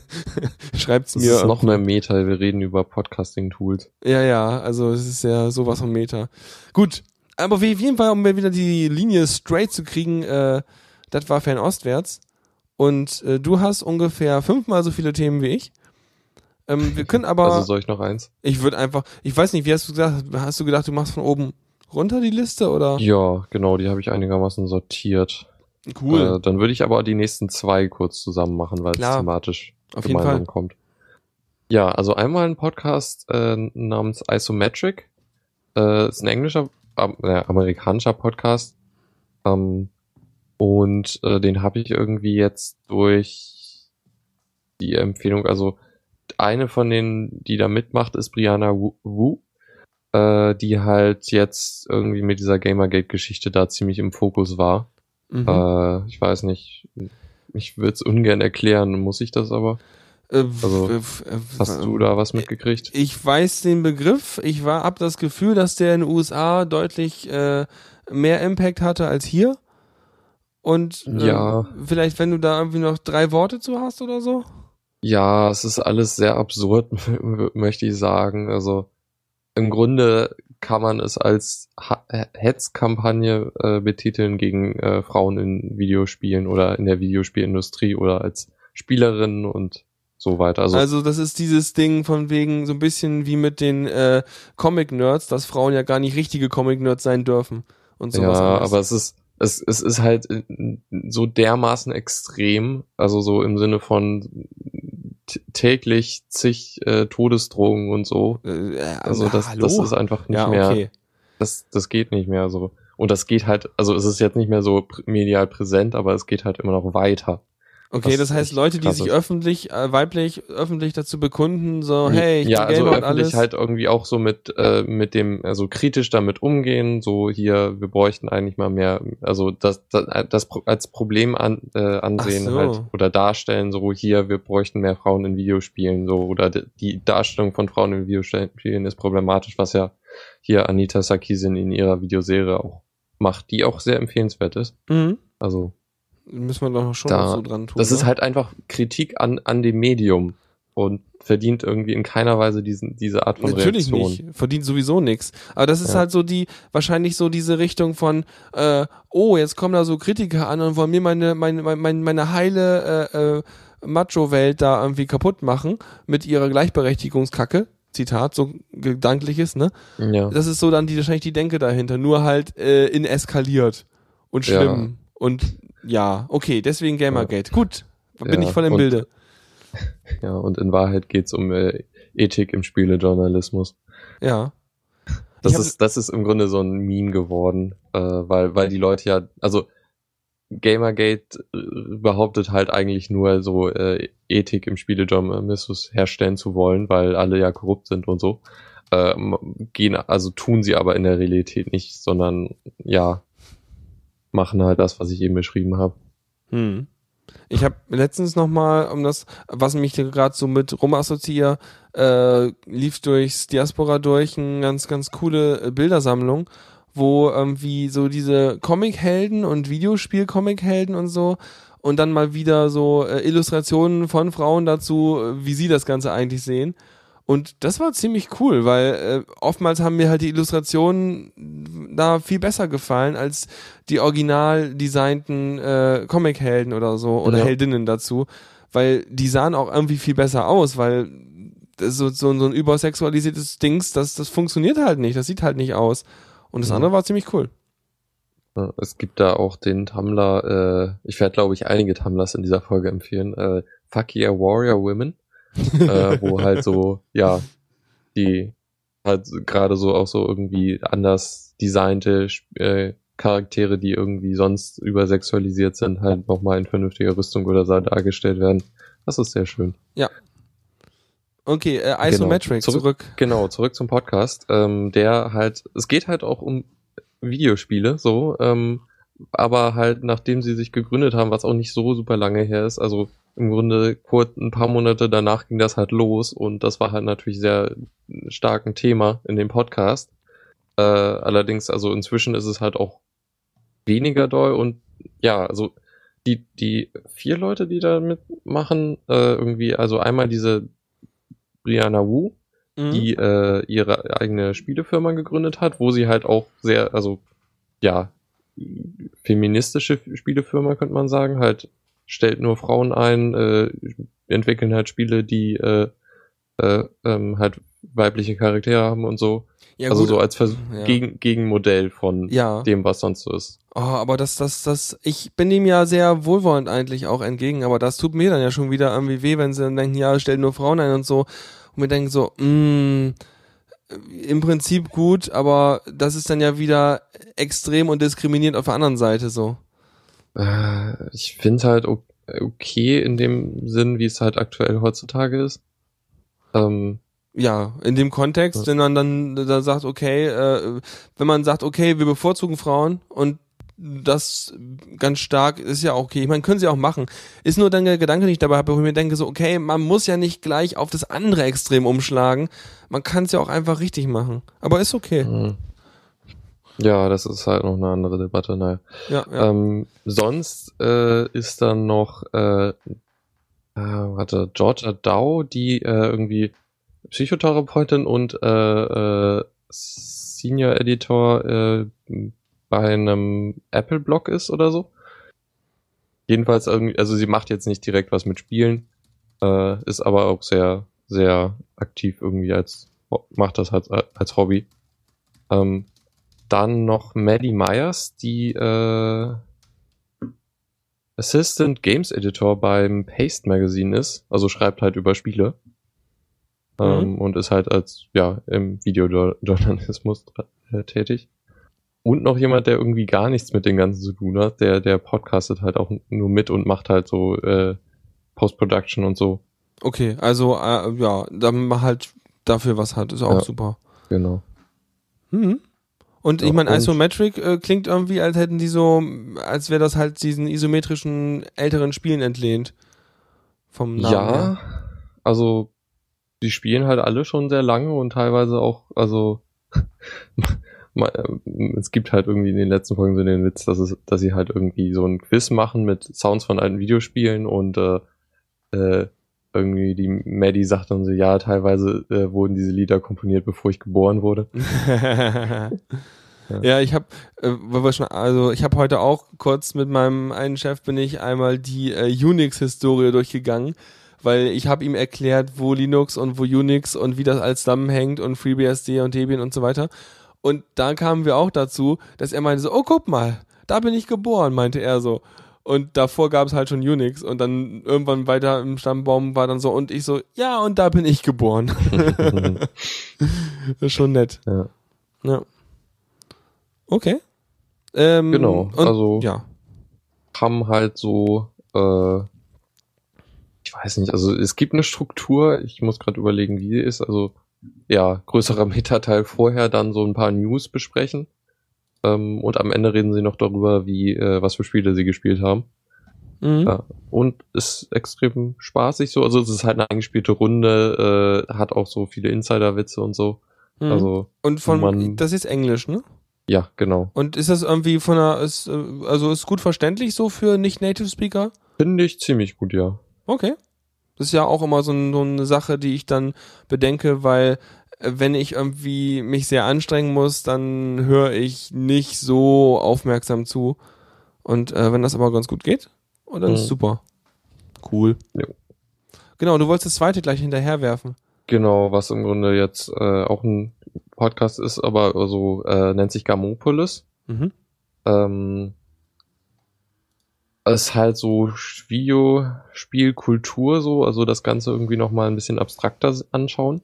schreibt's Das mir. ist noch mehr Meta. Wir reden über Podcasting-Tools. Ja, ja, also es ist ja sowas von Meta. Gut, aber wie- auf jeden Fall, um mir wieder die Linie straight zu kriegen, äh, das war fernostwärts. Und äh, du hast ungefähr fünfmal so viele Themen wie ich. Ähm, wir können aber, Also soll ich noch eins? ich würde einfach, ich weiß nicht, wie hast du gesagt, hast du gedacht, du machst von oben runter die Liste oder? Ja, genau, die habe ich einigermaßen sortiert. Äh, dann würde ich aber die nächsten zwei kurz zusammen machen, weil Klar. es thematisch Auf jeden gemeinsam Fall. kommt. Ja, also einmal ein Podcast äh, namens Isometric. Äh, ist ein englischer, äh, amerikanischer Podcast. Ähm, und äh, den habe ich irgendwie jetzt durch die Empfehlung, also eine von denen, die da mitmacht, ist Brianna Wu, Wu äh, die halt jetzt irgendwie mit dieser Gamergate-Geschichte da ziemlich im Fokus war. Mhm. Äh, ich weiß nicht, ich würde es ungern erklären, muss ich das aber? Äh, also, Hast du da was mitgekriegt? Ich weiß den Begriff. Ich war hab das Gefühl, dass der in den USA deutlich äh, mehr Impact hatte als hier. Und äh, Ja. vielleicht, wenn du da irgendwie noch drei Worte zu hast oder so. Ja, es ist alles sehr absurd, möchte ich sagen. Also im Grunde kann man es als Ha- Hetzkampagne äh, betiteln gegen äh, Frauen in Videospielen oder in der Videospielindustrie oder als Spielerinnen und so weiter. Also, Also das ist dieses Ding von wegen so ein bisschen wie mit den äh, Comic-Nerds, dass Frauen ja gar nicht richtige Comic-Nerds sein dürfen und sowas. ja, aber es ist es, es ist halt äh, so dermaßen extrem, also so im Sinne von täglich zig äh, Todesdrohungen und so. Äh, Also das, hallo? das ist einfach nicht ja, mehr, okay. das, das geht nicht mehr so. Und das geht halt, also es ist jetzt nicht mehr so medial präsent, aber es geht halt immer noch weiter. Okay, was das heißt, Leute, die sich öffentlich, äh, weiblich, öffentlich dazu bekunden, so, hey, ich ja, bin also Gamer und öffentlich alles. halt irgendwie auch so mit, äh, mit dem, also kritisch damit umgehen, so hier, wir bräuchten eigentlich mal mehr, also das, das, das Pro- als Problem an, äh, ansehen so. halt oder darstellen, so hier, wir bräuchten mehr Frauen in Videospielen, so oder die Darstellung von Frauen in Videospielen ist problematisch, was ja hier Anita Sarkeesian in ihrer Videoserie auch macht, die auch sehr empfehlenswert ist. Mhm. Also Müssen wir doch schon Da- noch so dran tun. das ist ne? halt einfach Kritik an, an dem Medium und verdient irgendwie in keiner Weise diesen, diese Art von Natürlich Reaktion. nicht. Verdient sowieso nix. Aber das ist Ja. halt so die, wahrscheinlich so diese Richtung von, äh, oh, jetzt kommen da so Kritiker an und wollen mir meine, meine, meine, meine heile äh, äh, Macho-Welt da irgendwie kaputt machen mit ihrer Gleichberechtigungskacke. Zitat, so gedankliches, ne? Ja. Das ist so dann die, wahrscheinlich die Denke dahinter. Nur halt äh, in eskaliert und Ja. schlimm. Und ja, okay, deswegen Gamergate. Gut, bin Ja, ich voll im und- Bilde. Ja, und in Wahrheit geht's um äh, Ethik im Spielejournalismus. Ja. Das Ich ist, das ist im Grunde so ein Meme geworden, äh, weil, weil die Leute ja, also Gamergate äh, behauptet halt eigentlich nur so äh, Ethik im Spielejournalismus herstellen zu wollen, weil alle ja korrupt sind und so. Ähm, gehen, also tun sie aber in der Realität nicht, sondern ja, machen halt das, was ich eben beschrieben habe. Hm. Ich habe letztens noch mal, um das, was mich gerade so mit rumassoziiere, äh, lief durchs Diaspora durch eine ganz, ganz coole äh, Bildersammlung, wo irgendwie so diese Comichelden und Videospiel-Comichelden und so und dann mal wieder so äh, Illustrationen von Frauen dazu, äh, wie sie das Ganze eigentlich sehen. Und das war ziemlich cool, weil äh, oftmals haben mir halt die Illustrationen da viel besser gefallen als die original designten äh, Comic-Helden oder so oder Ja. Heldinnen dazu, weil die sahen auch irgendwie viel besser aus, weil so, so, so ein übersexualisiertes Dings, das, das funktioniert halt nicht, das sieht halt nicht aus. Und das andere war ziemlich cool. Es gibt da auch den Tumblr, äh, ich werde glaube ich einige Tumblrs in dieser Folge empfehlen, äh, Fuck Yeah Warrior Women, äh, wo halt so, ja, die halt gerade so auch so irgendwie anders designte äh, Charaktere, die irgendwie sonst übersexualisiert sind, halt nochmal in vernünftiger Rüstung oder so dargestellt werden. Das ist sehr schön. Okay, äh, Isometric, Zurück- zurück. Genau, zurück zum Podcast. Ähm, der halt, es geht halt auch um Videospiele, so, ähm, aber halt nachdem sie sich gegründet haben, was auch nicht so super lange her ist, also im Grunde kurz ein paar Monate danach ging das halt los und das war halt natürlich sehr stark ein Thema in dem Podcast. Äh, allerdings, also inzwischen ist es halt auch weniger doll und ja, also die, die vier Leute, die da mitmachen, äh, irgendwie, also einmal diese Brianna Wu, Mhm. die äh, ihre eigene Spielefirma gegründet hat, wo sie halt auch sehr, also ja, feministische Spielefirma könnte man sagen, halt stellt nur Frauen ein, äh, entwickeln halt Spiele, die äh, äh, ähm, halt weibliche Charaktere haben und so. ja, also gut. so als Vers Ja. Gegen Gegenmodell von Ja. dem, was sonst so ist. Oh, aber das, das, das, ich bin ihm ja sehr wohlwollend eigentlich auch entgegen, aber das tut mir dann ja schon wieder irgendwie weh, wenn sie dann denken, ja, stell nur Frauen ein und so. Und mir denken so, mh, im Prinzip gut, aber das ist dann ja wieder extrem und diskriminierend auf der anderen Seite so. Äh, ich finde halt o- okay in dem Sinn, wie es halt aktuell heutzutage ist. Ähm, Ja, in dem Kontext, wenn man dann da sagt, okay, äh, wenn man sagt, okay, wir bevorzugen Frauen und das ganz stark ist ja okay. Ich meine, können sie auch machen. Ist nur dann der Gedanke, den ich dabei habe, wo ich mir denke, so, okay, man muss ja nicht gleich auf das andere Extrem umschlagen. Man kann es ja auch einfach richtig machen. Aber ist okay. mh. Ja, das ist halt noch eine andere Debatte, naja. Ja, ja. Ähm, sonst äh, ist dann noch, äh, äh, warte, Georgia Dow, die äh, irgendwie Psychotherapeutin und äh, äh, Senior Editor äh, bei einem Apple-Blog ist oder so. Jedenfalls irgendwie, also sie macht jetzt nicht direkt was mit Spielen, äh, ist aber auch sehr, sehr aktiv irgendwie als, macht das halt als Hobby. Ähm, dann noch Maddie Myers, die äh, Assistant Games Editor beim Paste Magazine ist, also schreibt halt über Spiele. Ähm, und ist halt als, ja, im Videojournalismus äh, tätig. Und noch jemand, der irgendwie gar nichts mit dem Ganzen zu tun hat, der, der podcastet halt auch nur mit und macht halt so äh, Post-Production und so. Okay, also äh, ja, dann halt dafür was hat, ist auch Ja. super. Genau. Mhm. Und ich meine, Isometric äh, klingt irgendwie, als hätten die so, als wäre das halt diesen isometrischen älteren Spielen entlehnt. Vom Namen Ja, her. also die spielen halt alle schon sehr lange und teilweise auch, also ähm, es gibt halt irgendwie in den letzten Folgen so den Witz, dass es, dass sie halt irgendwie so ein Quiz machen mit Sounds von alten Videospielen und äh, äh, irgendwie die Maddie sagt dann so, ja, teilweise äh, wurden diese Lieder komponiert, bevor ich geboren wurde. ja. ich habe, äh, also ich habe heute auch kurz mit meinem einen Chef bin ich einmal die äh, Unix-Historie durchgegangen, weil ich habe ihm erklärt, wo Linux und wo Unix und wie das alles zusammenhängt und FreeBSD und Debian und so weiter. Und da kamen wir auch dazu, dass er meinte so, oh guck mal, da bin ich geboren, meinte er so. Und davor gab es halt schon Unix und dann irgendwann weiter im Stammbaum war dann so und ich so, ja und da bin ich geboren. das ist schon nett. ja. Ja. Okay. Ähm, Genau, und, also- ja. haben halt so, äh, ich weiß nicht, also es gibt eine Struktur, ich muss gerade überlegen, wie sie ist, also ja, größerer Metateil vorher, dann so ein paar News besprechen ähm, und am Ende reden sie noch darüber, wie, äh, was für Spiele sie gespielt haben. Mhm. Ja. Und ist extrem spaßig so, also es ist halt eine eingespielte Runde, äh, hat auch so viele Insider-Witze und so, Mhm. also und von man- das ist Englisch, ne? ja, genau. Und ist das irgendwie von einer ist, äh, also ist gut verständlich so für nicht Native Speaker? Finde ich ziemlich gut, ja. Okay. Das ist ja auch immer so, ein, so eine Sache, die ich dann bedenke, weil wenn ich irgendwie mich sehr anstrengen muss, dann höre ich nicht so aufmerksam zu. Und äh, wenn das aber ganz gut geht, oh, dann ist Mhm. super. Cool. Jo. Genau, du wolltest das zweite gleich hinterher werfen. Genau, was im Grunde jetzt äh, auch ein Podcast ist, aber so äh, nennt sich Gamopolis. Mhm. Ähm, es ist halt so Videospielkultur so, also das Ganze irgendwie nochmal ein bisschen abstrakter anschauen.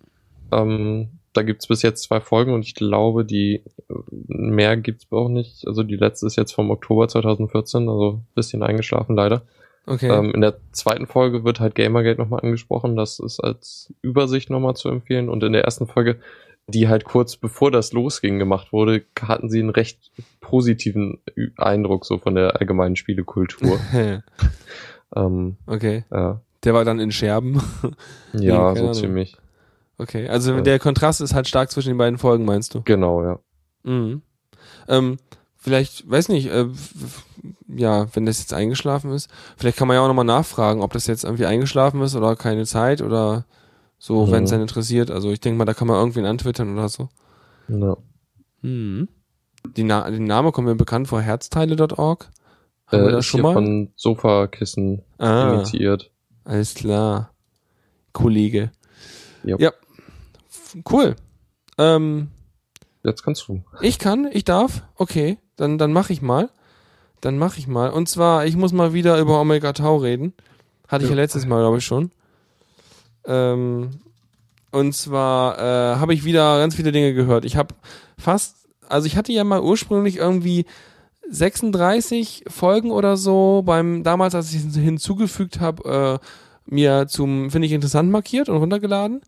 Ähm, da gibt's bis jetzt zwei Folgen und ich glaube, die äh, mehr gibt's auch nicht. Also die letzte ist jetzt vom Oktober 2014, also bisschen eingeschlafen leider. Okay. Ähm, in der zweiten Folge wird halt Gamergate nochmal angesprochen. Das ist als Übersicht nochmal zu empfehlen. Und in der ersten Folge, die halt kurz bevor das losging gemacht wurde, hatten sie einen recht positiven Eindruck so von der allgemeinen Spielekultur. ähm, okay. ja, Der war dann in Scherben. ja so ziemlich. Okay. Also der Kontrast ist halt stark zwischen den beiden Folgen, meinst du? Genau, ja. Mhm. Ähm, vielleicht, weiß nicht, äh, ja, wenn das jetzt eingeschlafen ist, vielleicht kann man ja auch nochmal nachfragen, ob das jetzt irgendwie eingeschlafen ist oder keine Zeit oder so, Mhm. wenn es einen interessiert. Also ich denke mal, da kann man irgendwen antwittern oder so. ja. Mhm. Die Na den Name kommt mir bekannt vor, herzteile.org. Haben wir Äh, das ist schon mal? von Sofakissen ah, initiiert. alles klar. Kollege. Yep. Ja. Cool. Ähm, Jetzt kannst du. Ich kann, ich darf. Okay, dann dann mache ich mal. Dann mache ich mal. Und zwar, ich muss mal wieder über Omega Tau reden. Hatte ich ja Ja. letztes Mal, glaube ich schon. Ähm, und zwar äh, habe ich wieder ganz viele Dinge gehört. Ich habe fast, also ich hatte ja mal ursprünglich irgendwie 36 Folgen oder so beim damals, als ich es hinzugefügt habe, äh, mir zum finde ich interessant markiert und runtergeladen.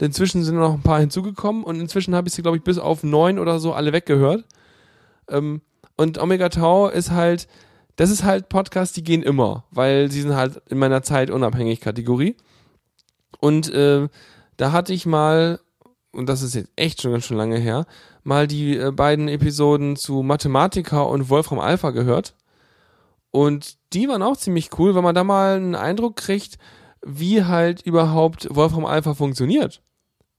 Inzwischen sind noch ein paar hinzugekommen und inzwischen habe ich sie, glaube ich, bis auf neun oder so alle weggehört. Ähm, und Omega Tau ist halt, das ist halt Podcasts, die gehen immer, weil sie sind halt in meiner Zeit unabhängig Kategorie. Und äh, da hatte ich mal, und das ist jetzt echt schon ganz schön lange her, mal die äh, beiden Episoden zu Mathematiker und Wolfram Alpha gehört. Und die waren auch ziemlich cool, weil man da mal einen Eindruck kriegt, wie halt überhaupt Wolfram Alpha funktioniert.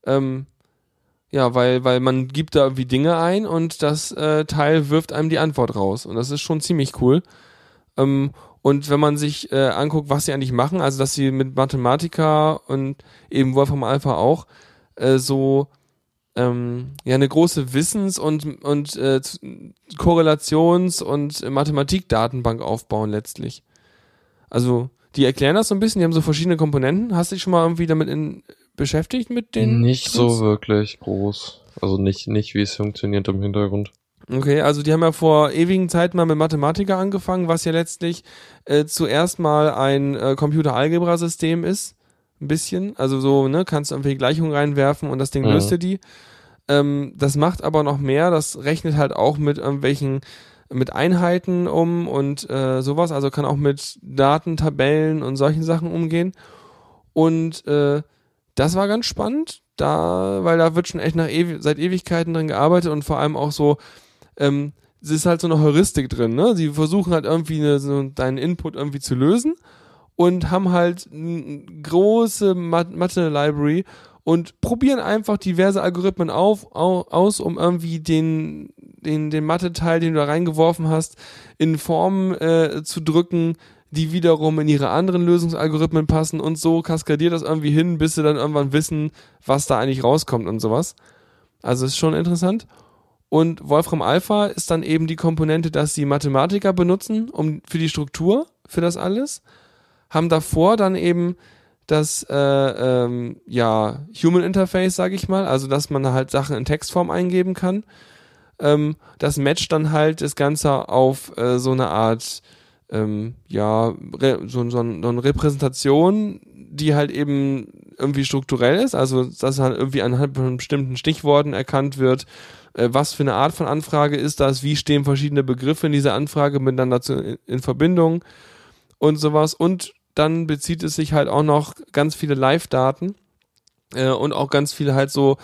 Ähm, ja, weil, weil man gibt da irgendwie Dinge ein und das äh, Teil wirft einem die Antwort raus. Und das ist schon ziemlich cool. Ähm, und wenn man sich äh, anguckt, was sie eigentlich machen, also dass sie mit Mathematiker und eben Wolfram Alpha auch äh, so ähm, ja eine große Wissens- und, und äh, Korrelations- und Mathematikdatenbank aufbauen letztlich. Also die erklären das so ein bisschen, die haben so verschiedene Komponenten. Hast du dich schon mal irgendwie damit in, beschäftigt mit den? Nicht Tools? so wirklich groß. Also nicht, nicht wie es funktioniert im Hintergrund. Okay, also die haben ja vor ewigen Zeiten mal mit Mathematiker angefangen, was ja letztlich äh, zuerst mal ein äh, Computer-Algebra-System ist. Ein bisschen. Also so, ne, kannst du irgendwie Gleichungen reinwerfen und das Ding Mhm. löst dir die. Ähm, das macht aber noch mehr, das rechnet halt auch mit irgendwelchen mit Einheiten um und äh, sowas, also kann auch mit Daten, Tabellen und solchen Sachen umgehen. Und äh, das war ganz spannend, da, weil da wird schon echt nach ewi seit Ewigkeiten dran gearbeitet und vor allem auch so, ähm, es ist halt so eine Heuristik drin, ne? Sie versuchen halt irgendwie eine, so deinen Input irgendwie zu lösen und haben halt eine große Mat- Mathe-Library und probieren einfach diverse Algorithmen auf, au, aus, um irgendwie den, den, den Mathe-Teil, den du da reingeworfen hast, in Formen äh, zu drücken, die wiederum in ihre anderen Lösungsalgorithmen passen und so kaskadiert das irgendwie hin, bis sie dann irgendwann wissen, was da eigentlich rauskommt und sowas. Also ist schon interessant. Und Wolfram Alpha ist dann eben die Komponente, dass sie Mathematiker benutzen, um für die Struktur, für das alles. Haben davor dann eben das äh, ähm, ja Human Interface, sage ich mal, also dass man halt Sachen in Textform eingeben kann. Ähm, das matcht dann halt das Ganze auf äh, so eine Art ähm, ja so, so, so eine Repräsentation, die halt eben irgendwie strukturell ist, also dass halt irgendwie anhand von bestimmten Stichworten erkannt wird, äh, was für eine Art von Anfrage ist das, wie stehen verschiedene Begriffe in dieser Anfrage miteinander zu, in, in Verbindung und sowas. Und dann bezieht es sich halt auch noch ganz viele Live-Daten äh, und auch ganz viele halt so,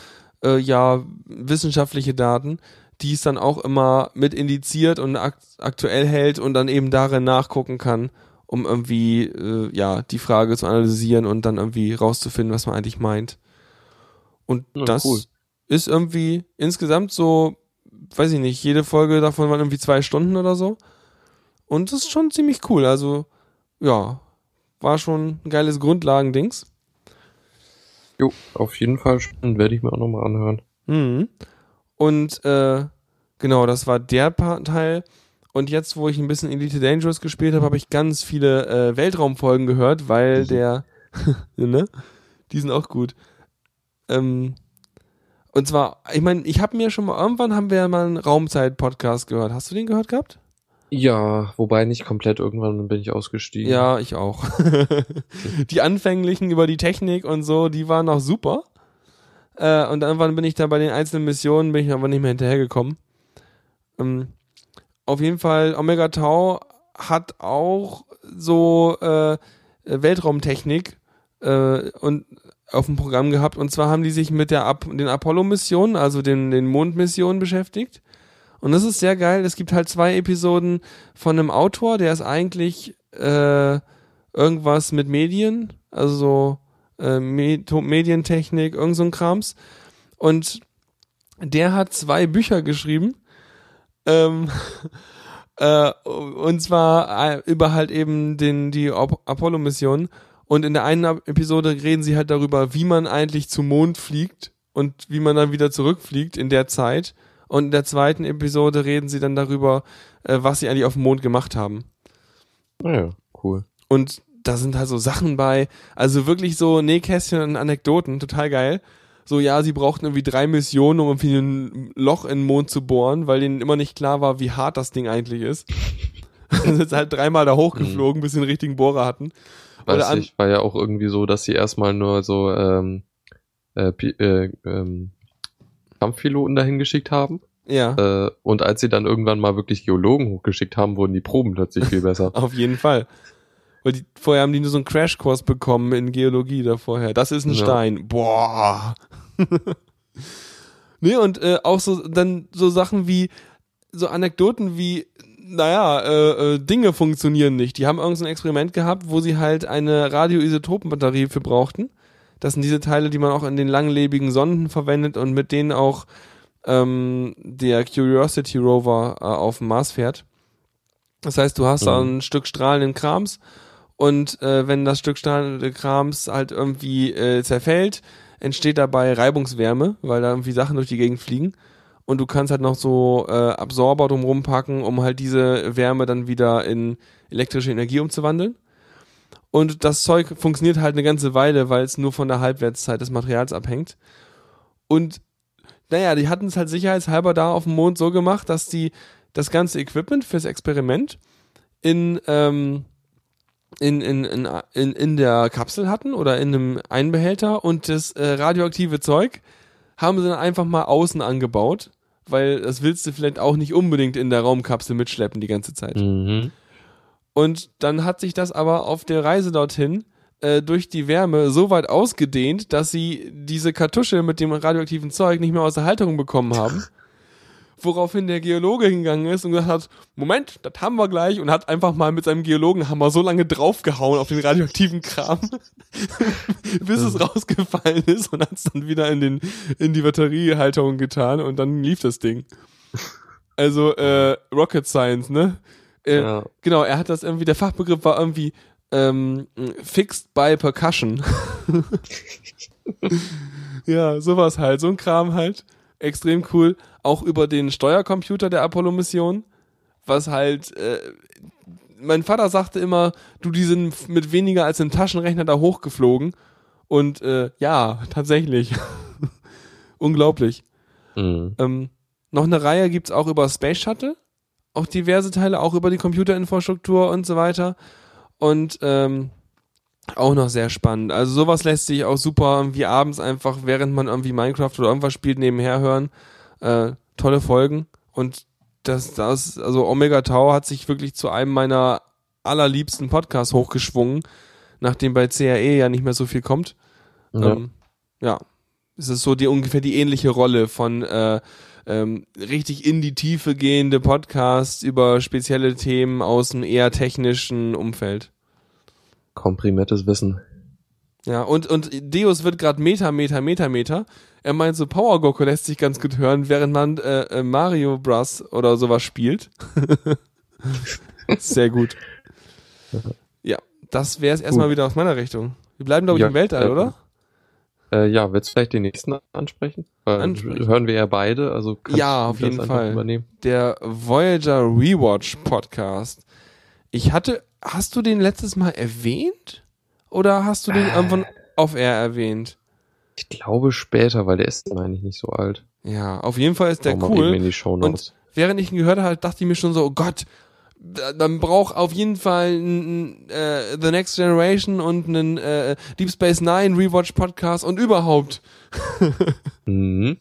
äh, ja, wissenschaftliche Daten, die es dann auch immer mit indiziert und akt aktuell hält und dann eben darin nachgucken kann, um irgendwie, äh, ja, die Frage zu analysieren und dann irgendwie rauszufinden, was man eigentlich meint. Und Ja, das cool. ist irgendwie insgesamt so, weiß ich nicht, jede Folge davon waren irgendwie zwei Stunden oder so. Und das ist schon ziemlich cool. Also, ja, war schon ein geiles Grundlagendings. Jo, auf jeden Fall spannend, werde ich mir auch nochmal anhören. Mhm. Und äh, genau, das war der Teil. Und jetzt, wo ich ein bisschen Elite Dangerous gespielt habe, habe ich ganz viele äh, Weltraumfolgen gehört, weil Mhm. der, ne? Die sind auch gut. Ähm, und zwar, ich meine, ich habe mir schon mal, irgendwann haben wir ja mal einen Raumzeit-Podcast gehört. Hast du den gehört gehabt? Ja, wobei nicht komplett, irgendwann bin ich ausgestiegen. Ja, ich auch. die anfänglichen über die Technik und so, die waren noch super. Äh, und irgendwann bin ich da bei den einzelnen Missionen, bin ich aber nicht mehr hinterhergekommen. Ähm, auf jeden Fall, Omega Tau hat auch so äh, Weltraumtechnik äh, und auf dem Programm gehabt. Und zwar haben die sich mit der Ap den Apollo-Missionen, also den, den Mondmissionen beschäftigt. Und das ist sehr geil. Es gibt halt zwei Episoden von einem Autor, der ist eigentlich äh, irgendwas mit Medien, also so äh, Med Medientechnik, irgend so ein Krams. Und der hat zwei Bücher geschrieben. Ähm, äh, und zwar äh, über halt eben den, die Ap- Apollo-Mission. Und in der einen Episode reden sie halt darüber, wie man eigentlich zum Mond fliegt und wie man dann wieder zurückfliegt in der Zeit. Und in der zweiten Episode reden sie dann darüber, äh, was sie eigentlich auf dem Mond gemacht haben. Naja, cool. Und da sind halt so Sachen bei, also wirklich so Nähkästchen und Anekdoten, total geil. So, ja, sie brauchten irgendwie drei Missionen, um irgendwie ein Loch in den Mond zu bohren, weil denen immer nicht klar war, wie hart das Ding eigentlich ist. Sind halt dreimal da hochgeflogen, bis sie den richtigen Bohrer hatten. Weiß ich, war ja auch irgendwie so, dass sie erstmal nur so ähm, äh, äh, ähm, Kampfpiloten dahin geschickt haben. Ja, Äh, und als sie dann irgendwann mal wirklich Geologen hochgeschickt haben, wurden die Proben plötzlich viel besser. auf jeden Fall. Weil die, vorher haben die nur so einen Crashkurs bekommen in Geologie da vorher. Das ist ein Ja. Stein. Boah. nee, und äh, auch so dann so Sachen wie, so Anekdoten wie, naja, äh, äh, Dinge funktionieren nicht. Die haben irgendein Experiment gehabt, wo sie halt eine Radioisotopenbatterie für brauchten. Das sind diese Teile, die man auch in den langlebigen Sonden verwendet und mit denen auch ähm, der Curiosity Rover äh, auf dem Mars fährt. Das heißt, du hast da Mhm. ein Stück strahlenden Krams und äh, wenn das Stück strahlende Krams halt irgendwie äh, zerfällt, entsteht dabei Reibungswärme, weil da irgendwie Sachen durch die Gegend fliegen. Und du kannst halt noch so äh, Absorber drumrum packen, um halt diese Wärme dann wieder in elektrische Energie umzuwandeln. Und das Zeug funktioniert halt eine ganze Weile, weil es nur von der Halbwertszeit des Materials abhängt. Und naja, die hatten es halt sicherheitshalber da auf dem Mond so gemacht, dass die das ganze Equipment fürs Experiment in, ähm, in, in, in, in, in der Kapsel hatten oder in einem Einbehälter und das äh, radioaktive Zeug haben sie dann einfach mal außen angebaut, weil das willst du vielleicht auch nicht unbedingt in der Raumkapsel mitschleppen die ganze Zeit. mhm. Und dann hat sich das aber auf der Reise dorthin äh, durch die Wärme so weit ausgedehnt, dass sie diese Kartusche mit dem radioaktiven Zeug nicht mehr aus der Halterung bekommen haben. Woraufhin der Geologe hingegangen ist und gesagt hat, Moment, das haben wir gleich und hat einfach mal mit seinem Geologenhammer so lange draufgehauen auf den radioaktiven Kram, bis es rausgefallen ist und hat es dann wieder in, den, in die Batteriehalterung getan und dann lief das Ding. Also äh, Rocket Science, ne? Äh, Ja. Genau, er hat das irgendwie, der Fachbegriff war irgendwie ähm, Fixed by Percussion. ja, sowas halt, so ein Kram halt. Extrem cool. Auch über den Steuercomputer der Apollo-Mission, was halt, äh, mein Vater sagte immer, du, die sind mit weniger als einem Taschenrechner da hochgeflogen. Und äh, ja, tatsächlich. Unglaublich. Mhm. Ähm, noch eine Reihe gibt's auch über Space Shuttle. Auch diverse Teile, auch über die Computerinfrastruktur und so weiter. Und ähm, auch noch sehr spannend. Also sowas lässt sich auch super irgendwie abends einfach, während man irgendwie Minecraft oder irgendwas spielt, nebenher hören. Äh, tolle Folgen. Und das, das, also Omega Tau hat sich wirklich zu einem meiner allerliebsten Podcasts hochgeschwungen, nachdem bei CRE ja nicht mehr so viel kommt. Ja. Ähm, ja, es ist so die ungefähr die ähnliche Rolle von äh, ähm, richtig in die Tiefe gehende Podcasts über spezielle Themen aus dem eher technischen Umfeld. Komprimiertes Wissen. Ja, und, und Deus wird gerade Meta, Meta, Meta, Meta. Er meint so, Power Goku lässt sich ganz gut hören, während man äh, äh, Mario Bros. oder sowas spielt. Sehr gut. Ja, das wäre es erstmal wieder aus meiner Richtung. Wir bleiben, glaube ich, Ja, im Weltall, äh, oder? Äh, ja, willst du vielleicht den nächsten ansprechen? Weil Ansprechen. hören wir ja beide, also Ja, auf jeden Fall. übernehmen. Der Voyager Rewatch Podcast. Ich hatte, hast du den letztes Mal erwähnt? Oder hast du den Äh. irgendwann auf Air erwähnt? Ich glaube später, weil der ist eigentlich nicht so alt. Ja, auf jeden Fall ist der eben cool. in die Show Und während ich ihn gehört habe, dachte ich mir schon so, oh Gott, da- dann braucht auf jeden Fall ein, äh, The Next Generation und einen äh, Deep Space Nine Rewatch Podcast und überhaupt. Mhm.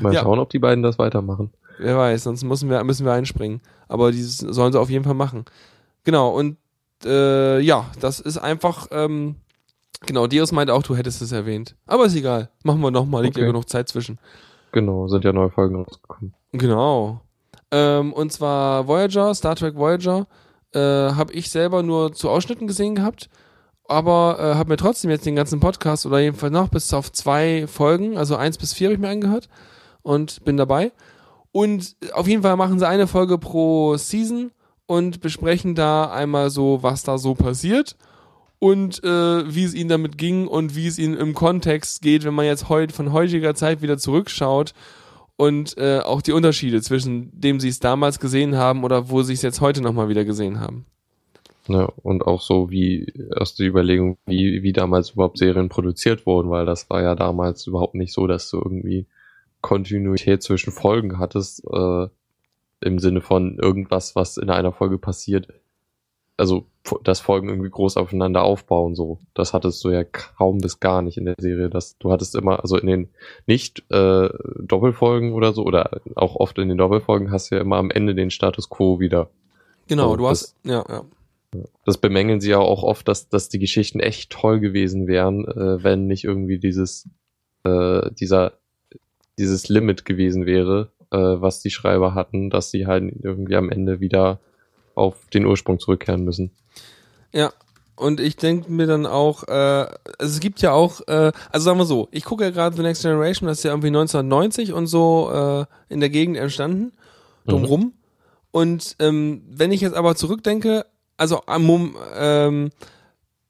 Mal Ja. schauen, ob die beiden das weitermachen. Wer weiß, sonst müssen wir, müssen wir einspringen. Aber dieses sollen sie auf jeden Fall machen. Genau, und äh, ja, das ist einfach, ähm, genau, Dios meinte auch, du hättest es erwähnt. Aber ist egal. Machen wir nochmal, liegt ja Okay. genug Zeit zwischen. Genau, sind ja neue Folgen rausgekommen. Genau. Ähm, und zwar Voyager, Star Trek Voyager, äh, habe ich selber nur zu Ausschnitten gesehen gehabt, aber äh, habe mir trotzdem jetzt den ganzen Podcast oder jedenfalls noch bis auf zwei Folgen, also eins bis vier habe ich mir angehört und bin dabei. Und auf jeden Fall machen sie eine Folge pro Season und besprechen da einmal so, was da so passiert und äh, wie es ihnen damit ging und wie es ihnen im Kontext geht, wenn man jetzt heut, von heutiger Zeit wieder zurückschaut und äh, auch die Unterschiede zwischen dem sie es damals gesehen haben oder wo sie es jetzt heute nochmal wieder gesehen haben. Ja, und auch so wie aus der Überlegung, wie, wie damals überhaupt Serien produziert wurden, weil das war ja damals überhaupt nicht so, dass du irgendwie Kontinuität zwischen Folgen hattest, äh, im Sinne von irgendwas, was in einer Folge passiert. Also, dass Folgen irgendwie groß aufeinander aufbauen, so. Das hattest du ja kaum bis gar nicht in der Serie. Das, du hattest immer, also in den nicht äh, Doppelfolgen oder so, oder auch oft in den Doppelfolgen hast du ja immer am Ende den Status quo wieder. Genau, So, du hast, ja, ja. das bemängeln sie ja auch oft, dass, dass die Geschichten echt toll gewesen wären, äh, wenn nicht irgendwie dieses, äh, dieser, dieses Limit gewesen wäre, äh, was die Schreiber hatten, dass sie halt irgendwie am Ende wieder auf den Ursprung zurückkehren müssen. Ja. Und ich denke mir dann auch, äh, also es gibt ja auch, äh, also sagen wir so, ich gucke ja gerade The Next Generation, das ist ja irgendwie 1990 und so äh, in der Gegend entstanden, drumrum. Und ähm, wenn ich jetzt aber zurückdenke, also am ähm,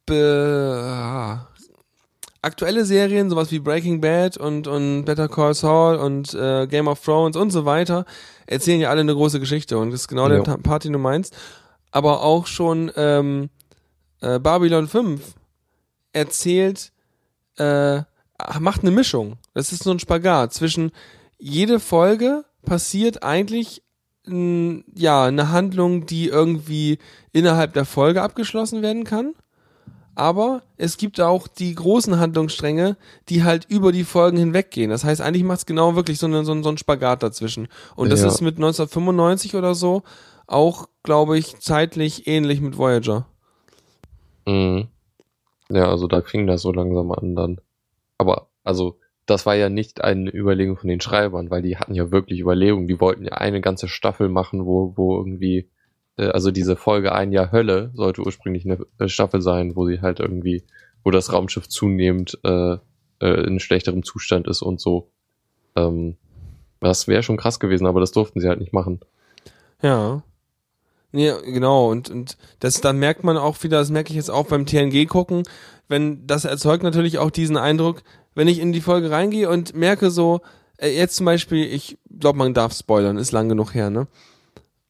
be, ah, aktuelle Serien, sowas wie Breaking Bad und, und Better Call Saul und äh, Game of Thrones und so weiter, erzählen ja alle eine große Geschichte und das ist genau der Ja. Ta- Part, den du meinst. Aber auch schon ähm, äh, Babylon 5 erzählt, äh, macht eine Mischung. Das ist so ein Spagat zwischen jede Folge passiert eigentlich ja eine Handlung, die irgendwie innerhalb der Folge abgeschlossen werden kann. Aber es gibt auch die großen Handlungsstränge, die halt über die Folgen hinweggehen. Das heißt, eigentlich macht es genau wirklich so, eine, so, ein- so ein Spagat dazwischen. Und das Ja. ist mit 1995 oder so auch, glaube ich, zeitlich ähnlich mit Voyager. Mhm. Ja, also da fing das so langsam an dann. Aber, also, das war ja nicht eine Überlegung von den Schreibern, weil die hatten ja wirklich Überlegungen. Die wollten ja eine ganze Staffel machen, wo, wo irgendwie, also diese Folge Ein Jahr Hölle sollte ursprünglich eine äh, Staffel sein, wo sie halt irgendwie, wo das Raumschiff zunehmend äh, äh, in schlechterem Zustand ist und so. Ähm, das wäre schon krass gewesen, aber das durften sie halt nicht machen. Ja. Ja, genau. Und, und das, dann merkt man auch wieder, das merke ich jetzt auch beim TNG gucken, wenn, das erzeugt natürlich auch diesen Eindruck, wenn ich in die Folge reingehe und merke so, äh, jetzt zum Beispiel, ich glaube, man darf spoilern, ist lang genug her, ne?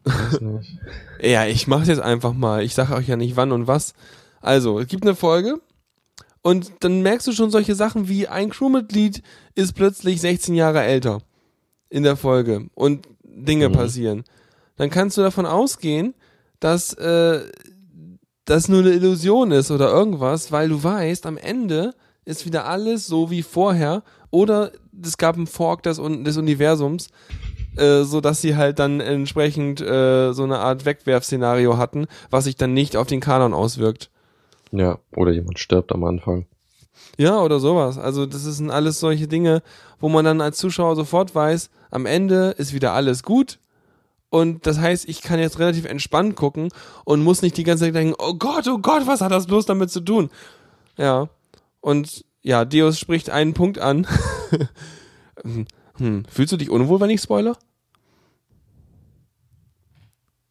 Weiß nicht. Ja, ich mach's jetzt einfach mal. Ich sage euch ja nicht wann und was. Also, es gibt eine Folge und dann merkst du schon solche Sachen wie ein Crewmitglied ist plötzlich 16 Jahre älter in der Folge und Dinge Mhm. passieren. Dann kannst du davon ausgehen, dass äh, das nur eine Illusion ist oder irgendwas, weil du weißt, am Ende ist wieder alles so wie vorher oder es gab einen Fork des, des Universums, äh, so dass sie halt dann entsprechend äh, so eine Art Wegwerfszenario hatten, was sich dann nicht auf den Kanon auswirkt. Ja, oder jemand stirbt am Anfang. Ja, oder sowas. Also das sind alles solche Dinge, wo man dann als Zuschauer sofort weiß, am Ende ist wieder alles gut. Und das heißt, ich kann jetzt relativ entspannt gucken und muss nicht die ganze Zeit denken, oh Gott, oh Gott, was hat das bloß damit zu tun? Ja. Und ja, Deus spricht einen Punkt an. hm. Fühlst du dich unwohl, wenn ich spoiler?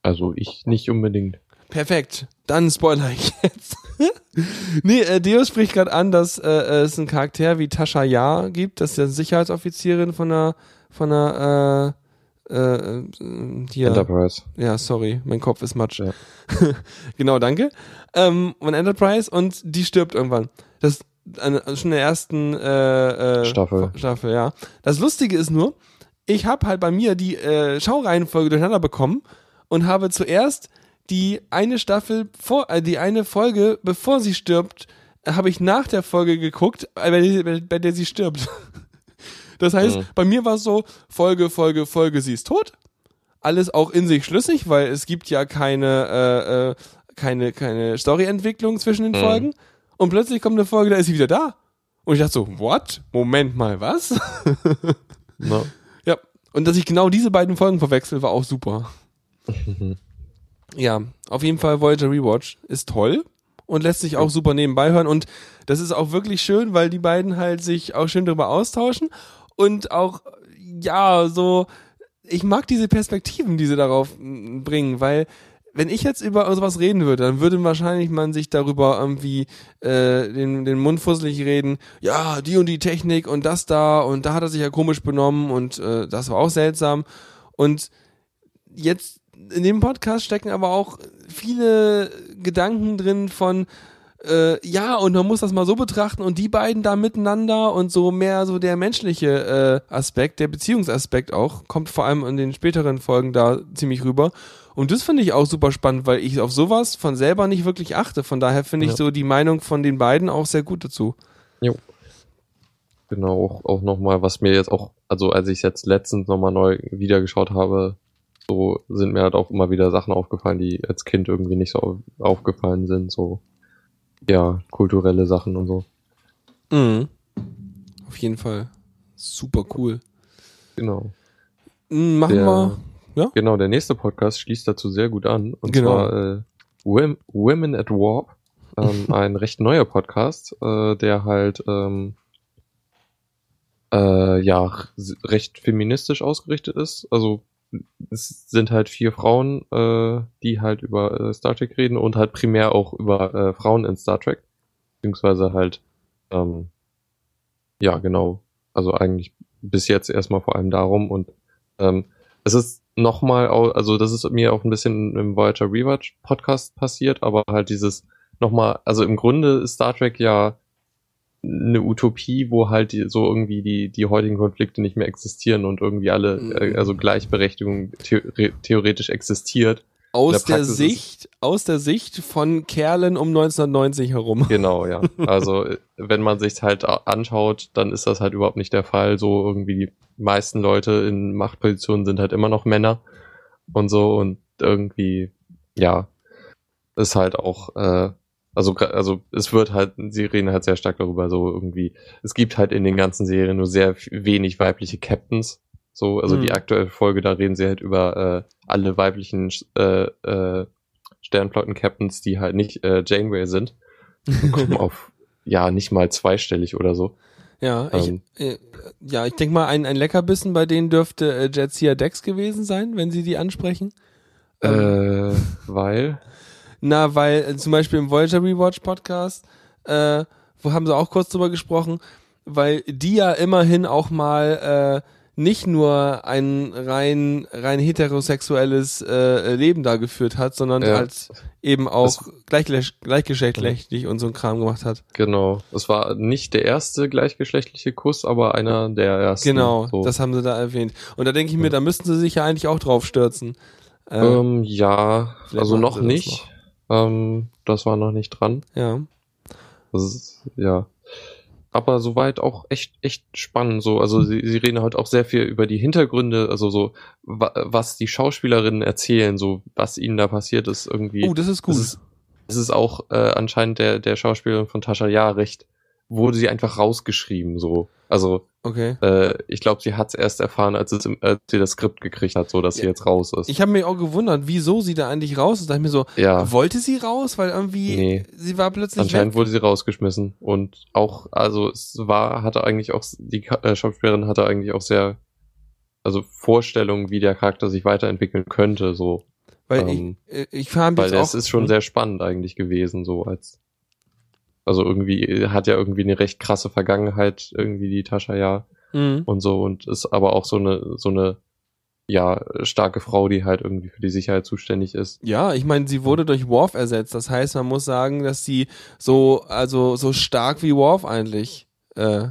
Also ich nicht unbedingt. Perfekt. Dann spoiler ich jetzt. nee, äh, Deo spricht gerade an, dass äh, es einen Charakter wie Tasha Yar gibt, das ist ja Sicherheitsoffizierin von einer von einer äh, äh, hier. Enterprise. Ja, sorry, mein Kopf ist matsch. Ja. genau, danke. Ähm, von Enterprise und die stirbt irgendwann. Das eine, schon in der ersten äh, äh, Staffel. Staffel, ja. Das Lustige ist nur, ich habe halt bei mir die äh, Schaureihenfolge durcheinander bekommen und habe zuerst die eine Staffel vor, äh, die eine Folge, bevor sie stirbt, habe ich nach der Folge geguckt, äh, bei, der- bei der sie stirbt. Das heißt, Mhm. bei mir war es so, Folge, Folge, Folge, sie ist tot. Alles auch in sich schlüssig, weil es gibt ja keine, äh, äh, keine, keine Storyentwicklung zwischen den Mhm. Folgen. Und plötzlich kommt eine Folge, da ist sie wieder da. Und ich dachte so, what? Moment mal, was? Ne? ja. Und dass ich genau diese beiden Folgen verwechsel, war auch super. Ja, auf jeden Fall Voyager Rewatch ist toll und lässt sich auch super nebenbei hören und das ist auch wirklich schön, weil die beiden halt sich auch schön darüber austauschen und auch ja, so ich mag diese Perspektiven, die sie darauf bringen, weil wenn ich jetzt über sowas reden würde, dann würde wahrscheinlich man sich darüber irgendwie äh, den, den Mund fusselig reden, ja, die und die Technik und das da und da hat er sich ja komisch benommen und äh, das war auch seltsam. Und jetzt in dem Podcast stecken aber auch viele Gedanken drin von äh, ja, und man muss das mal so betrachten und die beiden da miteinander und so mehr so der menschliche äh, Aspekt, der Beziehungsaspekt auch, kommt vor allem in den späteren Folgen da ziemlich rüber. Und das finde ich auch super spannend, weil ich auf sowas von selber nicht wirklich achte. Von daher finde ich Ja. so die Meinung von den beiden auch sehr gut dazu. Jo. Genau, auch, auch nochmal, was mir jetzt auch, also als ich jetzt letztens nochmal neu wieder geschaut habe, so sind mir halt auch immer wieder Sachen aufgefallen, die als Kind irgendwie nicht so au- aufgefallen sind, so, ja, kulturelle Sachen und so. Mhm. Auf jeden Fall. Super cool. Genau. Mhm, machen Der- wir. Ja? Genau, der nächste Podcast schließt dazu sehr gut an. Und Genau. zwar äh, Wom- Women at Warp. Ähm, ein recht neuer Podcast, äh, der halt ähm, äh, ja recht feministisch ausgerichtet ist. Also es sind halt vier Frauen, äh, die halt über äh, Star Trek reden und halt primär auch über äh, Frauen in Star Trek. Beziehungsweise halt, ähm, ja, genau. Also eigentlich bis jetzt erstmal vor allem darum und ähm, es ist nochmal, also das ist mir auch ein bisschen im Voyager Rewatch Podcast passiert, aber halt dieses nochmal, also im Grunde ist Star Trek ja eine Utopie, wo halt die, so irgendwie die, die heutigen Konflikte nicht mehr existieren und irgendwie alle, Mhm. äh, also Gleichberechtigung the theoretisch existiert. Aus der der, Sicht, aus der Sicht von Kerlen um 1990 herum. Genau, ja. Also wenn man sich halt anschaut, dann ist das halt überhaupt nicht der Fall. So irgendwie die meisten Leute in Machtpositionen sind halt immer noch Männer und so und irgendwie, ja, ist halt auch, äh, also, also es wird halt, sie reden halt sehr stark darüber, so irgendwie, es gibt halt in den ganzen Serien nur sehr wenig weibliche Captains. So, also Mhm. die aktuelle Folge, da reden sie halt über äh, alle weiblichen äh, äh, Sternflotten-Captains, die halt nicht äh, Janeway sind und kommen auf, ja, nicht mal zweistellig oder so. Ja, ich, Ähm. äh, ja, ich denke mal, ein, ein Leckerbissen bei denen dürfte äh, Jetsia Dex gewesen sein, wenn sie die ansprechen. Ähm, Äh, weil, Na, weil äh, zum Beispiel im Voyager Rewatch Podcast, äh, wo haben sie auch kurz drüber gesprochen, weil die ja immerhin auch mal äh, nicht nur ein rein rein heterosexuelles äh, Leben da geführt hat, sondern Ja. halt eben auch gleich, gleichgeschlechtlich und so ein Kram gemacht hat. genau, es war nicht der erste gleichgeschlechtliche Kuss, aber einer der ersten. Genau, so. das haben sie da erwähnt. Und da denke ich mir, da müssten sie sich ja eigentlich auch drauf stürzen. Äh, ähm, ja, also noch nicht. Ähm, das war noch nicht dran. ja. Ist, ja. Aber soweit auch echt, echt spannend so. Also sie, sie reden halt auch sehr viel über die Hintergründe, also so, wa was die Schauspielerinnen erzählen, so was ihnen da passiert ist irgendwie. Oh, das ist gut. Es ist, es ist auch äh, anscheinend der, der Schauspielerin von Tascha Ja recht, wurde sie einfach rausgeschrieben, so. Also, okay. äh, ich glaube, sie hat es erst erfahren, als, es im, als sie das Skript gekriegt hat, so dass sie Ja. jetzt raus ist. Ich habe mich auch gewundert, wieso sie da eigentlich raus ist. Da ich mir so, ja. wollte sie raus? Weil irgendwie, Nee. sie war plötzlich Anscheinend weg. wurde sie rausgeschmissen und auch, also es war, hatte eigentlich auch, die äh, Schauspielerin hatte eigentlich auch sehr, also Vorstellungen, wie der Charakter sich weiterentwickeln könnte, so. Weil ähm, ich, äh, ich fand Weil das auch, ist schon sehr spannend eigentlich gewesen, so als, Also irgendwie hat ja irgendwie eine recht krasse Vergangenheit, irgendwie die Tascha ja Mhm. und so und ist aber auch so eine, so eine, ja, starke Frau, die halt irgendwie für die Sicherheit zuständig ist. Ja, ich meine, sie wurde durch Worf ersetzt. Das heißt, man muss sagen, dass sie so, also so stark wie Worf eigentlich äh,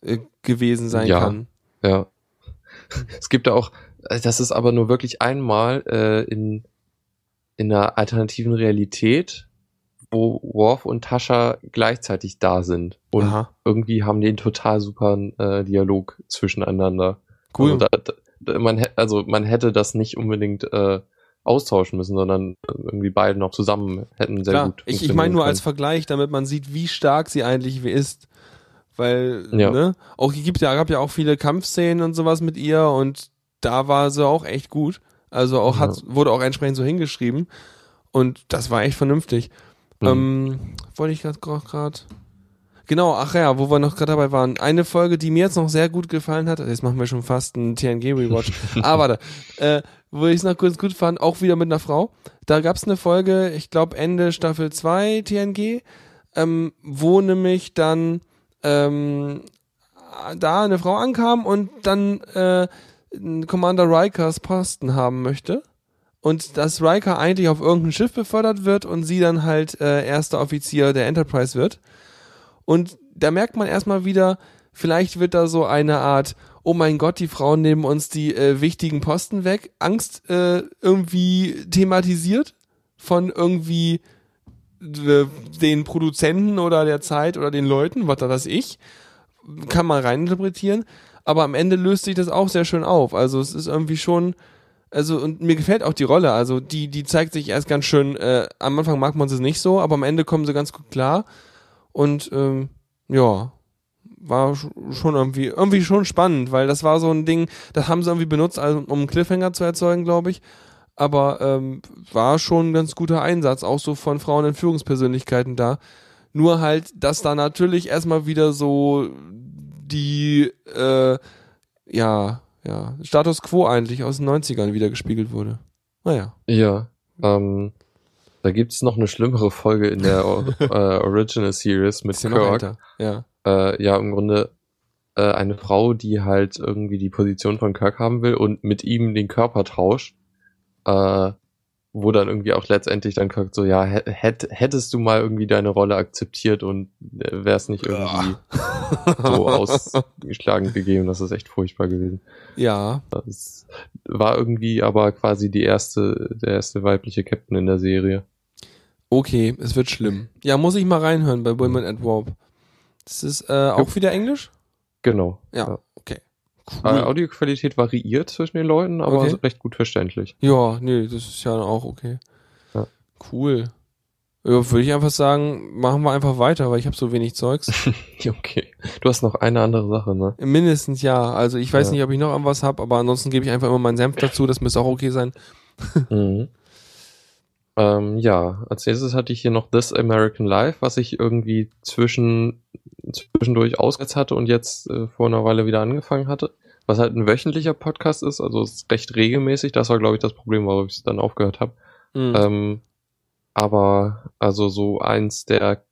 äh, gewesen sein Ja. kann. Ja. Es gibt da auch, das ist aber nur wirklich einmal äh, in, in einer alternativen Realität, wo Worf und Tascha gleichzeitig da sind. Und Aha. irgendwie haben die einen total super äh, Dialog zwischeneinander. Cool. Also, da, da, man, also man hätte das nicht unbedingt äh, austauschen müssen, sondern irgendwie beide noch zusammen hätten sehr Klar. gut. Ich, ich meine nur als Vergleich, damit man sieht, wie stark sie eigentlich ist. Weil, Ja. ne, auch es gibt ja, gab ja auch viele Kampfszenen und sowas mit ihr und da war sie auch echt gut. Also auch hat, wurde auch entsprechend so hingeschrieben. Und das war echt vernünftig. Mhm. Ähm, wollte ich gerade gerade. Genau, ach ja, wo wir noch gerade dabei waren. Eine Folge, die mir jetzt noch sehr gut gefallen hat, jetzt machen wir schon fast einen TNG-Rewatch. ah, warte. Äh, wo ich es noch kurz gut fand, auch wieder mit einer Frau. Da gab es eine Folge, ich glaube Ende Staffel 2 TNG, ähm, wo nämlich dann ähm, da eine Frau ankam und dann äh, Commander Rikers Posten haben möchte. Und dass Riker eigentlich auf irgendein Schiff befördert wird und sie dann halt äh, erster Offizier der Enterprise wird. Und da merkt man erstmal wieder, vielleicht wird da so eine Art, oh mein Gott, die Frauen nehmen uns die äh, wichtigen Posten weg, Angst äh, irgendwie thematisiert von irgendwie äh, den Produzenten oder der Zeit oder den Leuten, was da das ich, kann man reininterpretieren. Aber am Ende löst sich das auch sehr schön auf. Also es ist irgendwie schon, also und mir gefällt auch die Rolle. Also die, die zeigt sich erst ganz schön, äh, am Anfang mag man sie nicht so, aber am Ende kommen sie ganz gut klar. Und ähm, ja, war sch- schon irgendwie, irgendwie schon spannend, weil das war so ein Ding, das haben sie irgendwie benutzt, also, um einen Cliffhanger zu erzeugen, glaube ich. Aber ähm, war schon ein ganz guter Einsatz, auch so von Frauen in Führungspersönlichkeiten da. Nur halt, dass da natürlich erstmal wieder so die, äh, ja, ja, Status Quo eigentlich aus den 90ern wieder gespiegelt wurde. Naja. Ja, ähm, da gibt's noch eine schlimmere Folge in der äh, Original Series mit Kirk. Ja. Äh, ja, im Grunde äh, eine Frau, die halt irgendwie die Position von Kirk haben will und mit ihm den Körper tauscht. Äh, wo dann irgendwie auch letztendlich dann Kirk so, ja, hä- hätt, hättest du mal irgendwie deine Rolle akzeptiert und äh, wär's nicht irgendwie so ausgeschlagen gegeben. Das ist echt furchtbar gewesen. ja, Das war irgendwie aber quasi die erste, der erste weibliche Captain in der Serie. okay, es wird schlimm. Ja, muss ich mal reinhören bei Women at Warp. Das ist äh, auch wieder Englisch? Genau. Ja, Äh, Cool. Audioqualität variiert zwischen den Leuten, aber Okay. recht gut verständlich. Ja, nee, das ist ja auch okay. Ja. Cool. Ja, würde ich einfach sagen, machen wir einfach weiter, weil ich habe so wenig Zeugs. Okay. Du hast noch eine andere Sache, ne? Mindestens ja. Also ich weiß Ja. nicht, ob ich noch irgendwas habe, aber ansonsten gebe ich einfach immer meinen Senf dazu. Das müsste auch okay sein. Mhm. Ähm, ja, als nächstes hatte ich hier noch This American Life, was ich irgendwie zwischen, zwischendurch ausgesetzt hatte und jetzt äh, vor einer Weile wieder angefangen hatte. Was halt ein wöchentlicher Podcast ist, also es ist recht regelmäßig. Das war, glaube ich, das Problem, warum ich es dann aufgehört habe. Mhm. Ähm, aber also so eins der,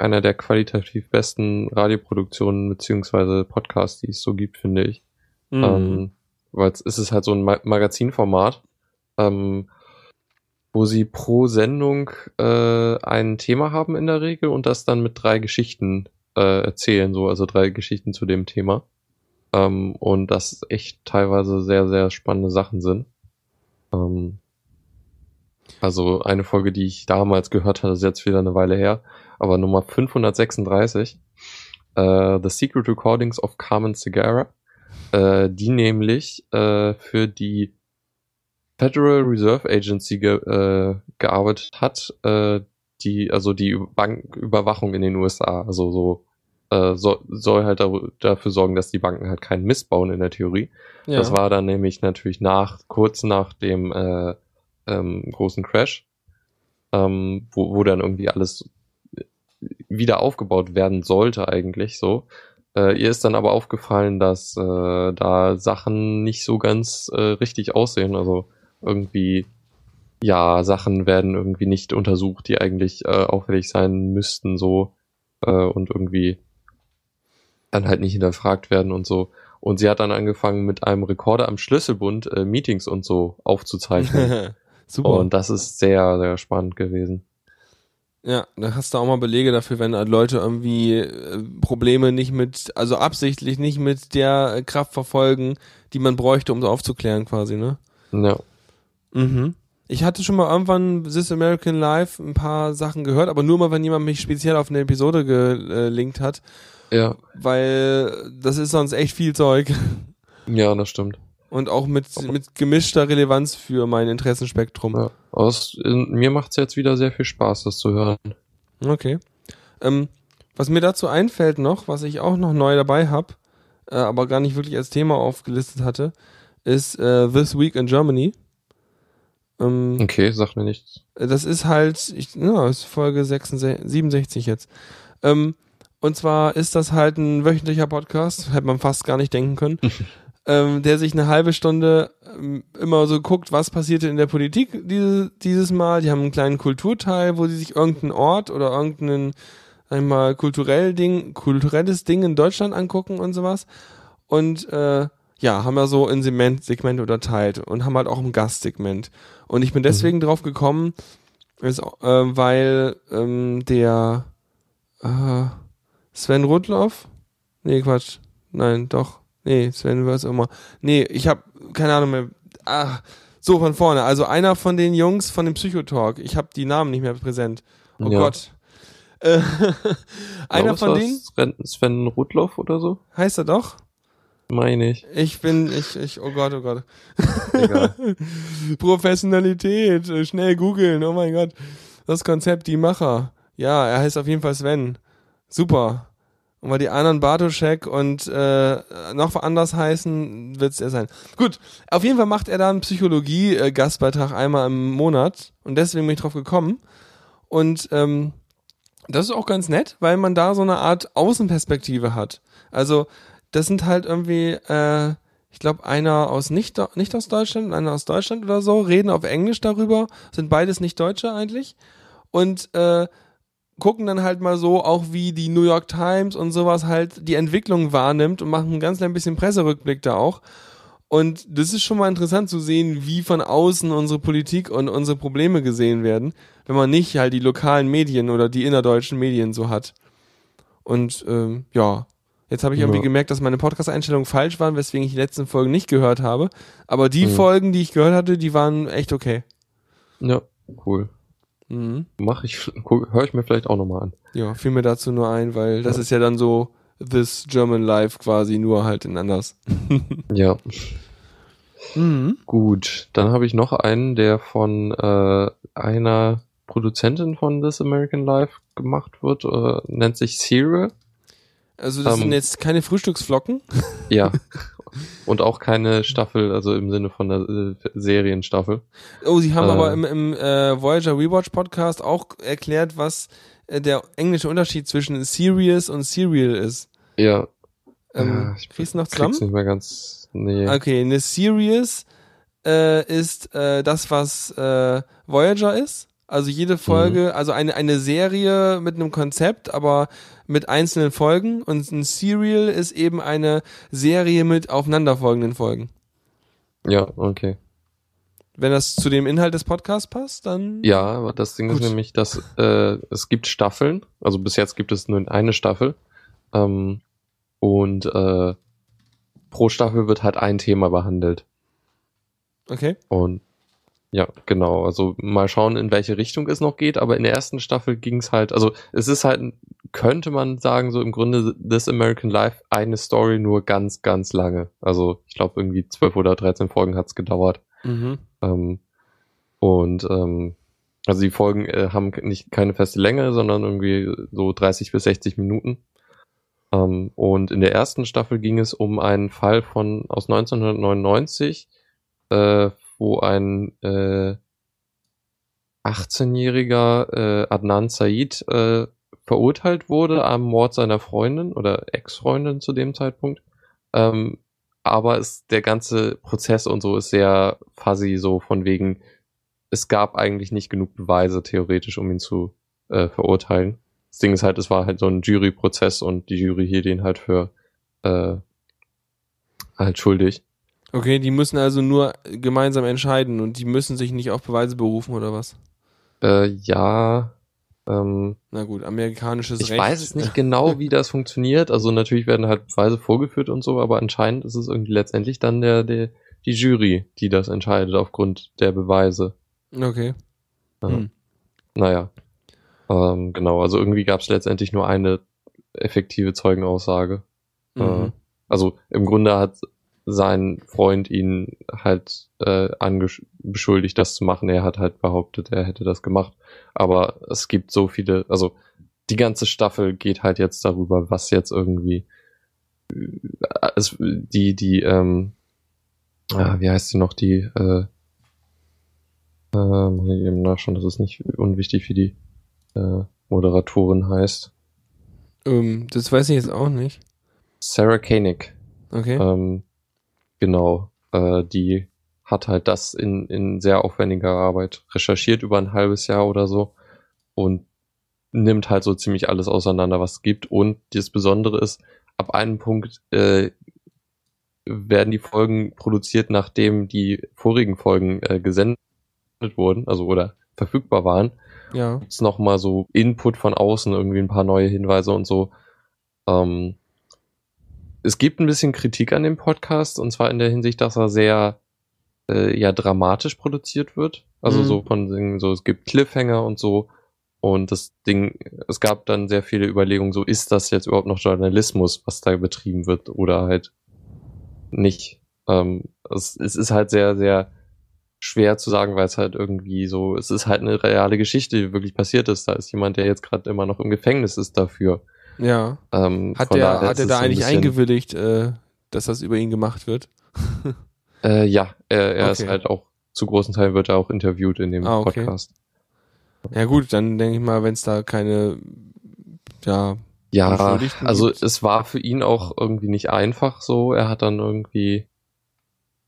einer der qualitativ besten Radioproduktionen beziehungsweise Podcasts, die es so gibt, finde ich. Mhm. Ähm, weil es es ist halt so ein Ma Magazinformat, ähm, wo sie pro Sendung äh, ein Thema haben in der Regel und das dann mit drei Geschichten äh, erzählen, so, also drei Geschichten zu dem Thema. Ähm, und das echt teilweise sehr, sehr spannende Sachen sind. Ähm, also eine Folge, die ich damals gehört hatte, ist jetzt wieder eine Weile her, aber Nummer 536, äh, The Secret Recordings of Carmen Segarra, äh, die nämlich äh, für die Federal Reserve Agency ge äh, gearbeitet hat, äh, die, also die Banküberwachung in den USA, also so, äh, so soll halt da, dafür sorgen, dass die Banken halt keinen Mist bauen in der Theorie. ja. Das war dann nämlich natürlich nach, kurz nach dem äh, ähm, großen Crash, ähm, wo, wo dann irgendwie alles wieder aufgebaut werden sollte eigentlich so. Äh, ihr ist dann aber aufgefallen, dass äh, da Sachen nicht so ganz äh, richtig aussehen. Also irgendwie, ja, Sachen werden irgendwie nicht untersucht, die eigentlich äh, auffällig sein müssten, so. äh, und irgendwie dann halt nicht hinterfragt werden und so. Und sie hat dann angefangen mit einem Rekorder am Schlüsselbund äh, Meetings und so aufzuzeichnen. Super. und das ist sehr, sehr spannend gewesen. Ja, da hast du auch mal Belege dafür, wenn halt Leute irgendwie äh, Probleme nicht mit, also absichtlich nicht mit der Kraft verfolgen, die man bräuchte, um so aufzuklären quasi, ne? Ja. Mhm. Ich hatte schon mal irgendwann This American Life ein paar Sachen gehört, aber nur mal, wenn jemand mich speziell auf eine Episode gelinkt hat, Ja, weil das ist sonst echt viel Zeug ja, das stimmt. und auch mit, mit gemischter Relevanz für mein Interessenspektrum. Ja. Es, in, mir macht's jetzt wieder sehr viel Spaß, das zu hören. Okay. Ähm, was mir dazu einfällt noch, was ich auch noch neu dabei habe, äh, aber gar nicht wirklich als Thema aufgelistet hatte, ist äh, This Week in Germany. Ähm, Okay, sagt mir nichts. Das ist halt, ich, ja, ist Folge 66, 67 jetzt. Ähm, und zwar ist das halt ein wöchentlicher Podcast, hätte man fast gar nicht denken können, ähm, der sich eine halbe Stunde ähm, immer so guckt, was passierte in der Politik diese, dieses Mal. Die haben einen kleinen Kulturteil, wo sie sich irgendeinen Ort oder irgendeinen einmal kulturell Ding, kulturelles Ding in Deutschland angucken und sowas. Und äh, ja, haben wir so in Segment, Segmente unterteilt und haben halt auch ein Gastsegment. Und ich bin deswegen drauf gekommen, ist, äh, weil ähm, der äh, Sven Rudloff, nee, Quatsch, nein, doch, nee, Sven was auch immer, nee, ich habe keine Ahnung mehr, ah, so von vorne, also einer von den Jungs von dem Psychotalk, ich habe die Namen nicht mehr präsent, oh Ja. Gott, äh, einer von denen, Sven Rudloff oder so? heißt er doch, Meine ich. ich bin, ich, ich, oh Gott, oh Gott, Egal. Professionalität, äh, schnell googeln, oh mein Gott. Das Konzept, die Macher. Ja, er heißt auf jeden Fall Sven. Super. Und weil die anderen Bartoschek und äh, noch anders heißen, wird's er sein. Gut, auf jeden Fall macht er da einen Psychologie-Gastbeitrag einmal im Monat und deswegen bin ich drauf gekommen. Und ähm, das ist auch ganz nett, weil man da so eine Art Außenperspektive hat. Also das sind halt irgendwie, äh, ich glaube, einer aus nicht, nicht aus Deutschland und einer aus Deutschland oder so, reden auf Englisch darüber, sind beides nicht Deutsche eigentlich. Und äh, gucken dann halt mal so, auch wie die New York Times und sowas halt die Entwicklung wahrnimmt und machen ein ganz klein bisschen Presserückblick da auch. Und das ist schon mal interessant zu sehen, wie von außen unsere Politik und unsere Probleme gesehen werden, wenn man nicht halt die lokalen Medien oder die innerdeutschen Medien so hat. Und ähm, ja, jetzt habe ich irgendwie Ja. gemerkt, dass meine Podcast-Einstellungen falsch waren, weswegen ich die letzten Folgen nicht gehört habe. Aber die Mhm. Folgen, die ich gehört hatte, die waren echt okay. Ja, cool. Mhm. Mach ich, höre ich mir vielleicht auch nochmal an. Ja, fiel mir dazu nur ein, weil das Ja. ist ja dann so This German Life quasi, nur halt in anders. Ja. Mhm. Gut, dann habe ich noch einen, der von äh, einer Produzentin von This American Life gemacht wird, äh, nennt sich Serial. Also das Ähm. sind jetzt keine Frühstücksflocken. Ja. Und auch keine Staffel, also im Sinne von der äh, Serienstaffel. Oh, sie haben Äh. aber im, im äh, Voyager Rewatch Podcast auch erklärt, was äh, der englische Unterschied zwischen Serious und Serial ist. Ja. Ähm, Ah, ich kriegst du noch Krieg's zusammen? nicht mehr ganz. Nee. Okay, eine Serious äh, ist äh, das, was Voyager ist. Also jede Folge, also eine, eine Serie mit einem Konzept, aber mit einzelnen Folgen. Und ein Serial ist eben eine Serie mit aufeinanderfolgenden Folgen. Ja, okay. Wenn das zu dem Inhalt des Podcasts passt, dann. Ja, aber das Ding Gut. ist nämlich, dass äh, es gibt Staffeln, also bis jetzt gibt es nur eine Staffel. Ähm, und äh, pro Staffel wird halt ein Thema behandelt. Okay. Und ja, genau. Also mal schauen, in welche Richtung es noch geht. Aber in der ersten Staffel ging es halt, also es ist halt, könnte man sagen, so im Grunde This American Life eine Story nur ganz, ganz lange. Also ich glaube irgendwie zwölf oder 13 Folgen hat es gedauert. Mhm. Ähm, und ähm, also die Folgen äh, haben nicht keine feste Länge, sondern irgendwie so 30 bis 60 Minuten. Ähm, und in der ersten Staffel ging es um einen Fall von aus 1999, äh, wo ein äh, 18-jähriger äh, Adnan Said äh, verurteilt wurde am Mord seiner Freundin oder Ex-Freundin zu dem Zeitpunkt. Ähm, aber es, der ganze Prozess und so ist sehr fuzzy, so von wegen, es gab eigentlich nicht genug Beweise theoretisch, um ihn zu äh, verurteilen. das Ding ist halt, es war halt so ein Juryprozess und die Jury hielt ihn halt für äh, halt schuldig. Okay, die müssen also nur gemeinsam entscheiden und die müssen sich nicht auf Beweise berufen oder was? Äh, ja, ähm, Na gut, amerikanisches ich Recht. weiß es nicht genau, wie das funktioniert. Also natürlich werden halt Beweise vorgeführt und so, aber anscheinend ist es irgendwie letztendlich dann der, der die Jury, die das entscheidet aufgrund der Beweise. Okay. Ja. Hm. Naja. Ähm, genau, also irgendwie gab es letztendlich nur eine effektive Zeugenaussage. Äh, Mhm. also im Grunde hat sein Freund ihn halt äh, beschuldigt, das zu machen. Er hat halt behauptet, er hätte das gemacht. Aber es gibt so viele, also die ganze Staffel geht halt jetzt darüber, was jetzt irgendwie äh, es, die, die, ähm, ah, wie heißt sie noch, die, äh, äh, muss ich eben nachschauen, das ist nicht unwichtig, wie die äh, Moderatorin heißt. Ähm, das weiß ich jetzt auch nicht. Sarah Koenig. Okay. Ähm, genau, äh, die hat halt das in, in sehr aufwendiger Arbeit recherchiert über ein halbes Jahr oder so und nimmt halt so ziemlich alles auseinander, was es gibt. Und das Besondere ist, ab einem Punkt äh, werden die Folgen produziert, nachdem die vorigen Folgen äh, gesendet wurden, also oder verfügbar waren ja. gibt's noch mal so Input von außen, irgendwie ein paar neue Hinweise und so. Ähm, es gibt ein bisschen Kritik an dem Podcast und zwar in der Hinsicht, dass er sehr äh, ja dramatisch produziert wird. Also Mhm. so von so es gibt Cliffhanger und so und das Ding, es gab dann sehr viele Überlegungen, so ist das jetzt überhaupt noch Journalismus, was da betrieben wird oder halt nicht. Ähm, es, es ist halt sehr, sehr schwer zu sagen, weil es halt irgendwie so, es ist halt eine reale Geschichte, die wirklich passiert ist. Da ist jemand, der jetzt gerade immer noch im Gefängnis ist dafür. Ja. Ähm, Hat der, hat ist er da ein eigentlich bisschen- eingewilligt, äh, dass das über ihn gemacht wird? Äh, ja, er, er ist Okay. halt auch, zu großen Teilen wird er auch interviewt in dem Ah, okay. Podcast. Ja gut, dann denke ich mal, wenn es da keine, ja, Ja, also gibt. es war für ihn auch irgendwie nicht einfach so. Er hat dann irgendwie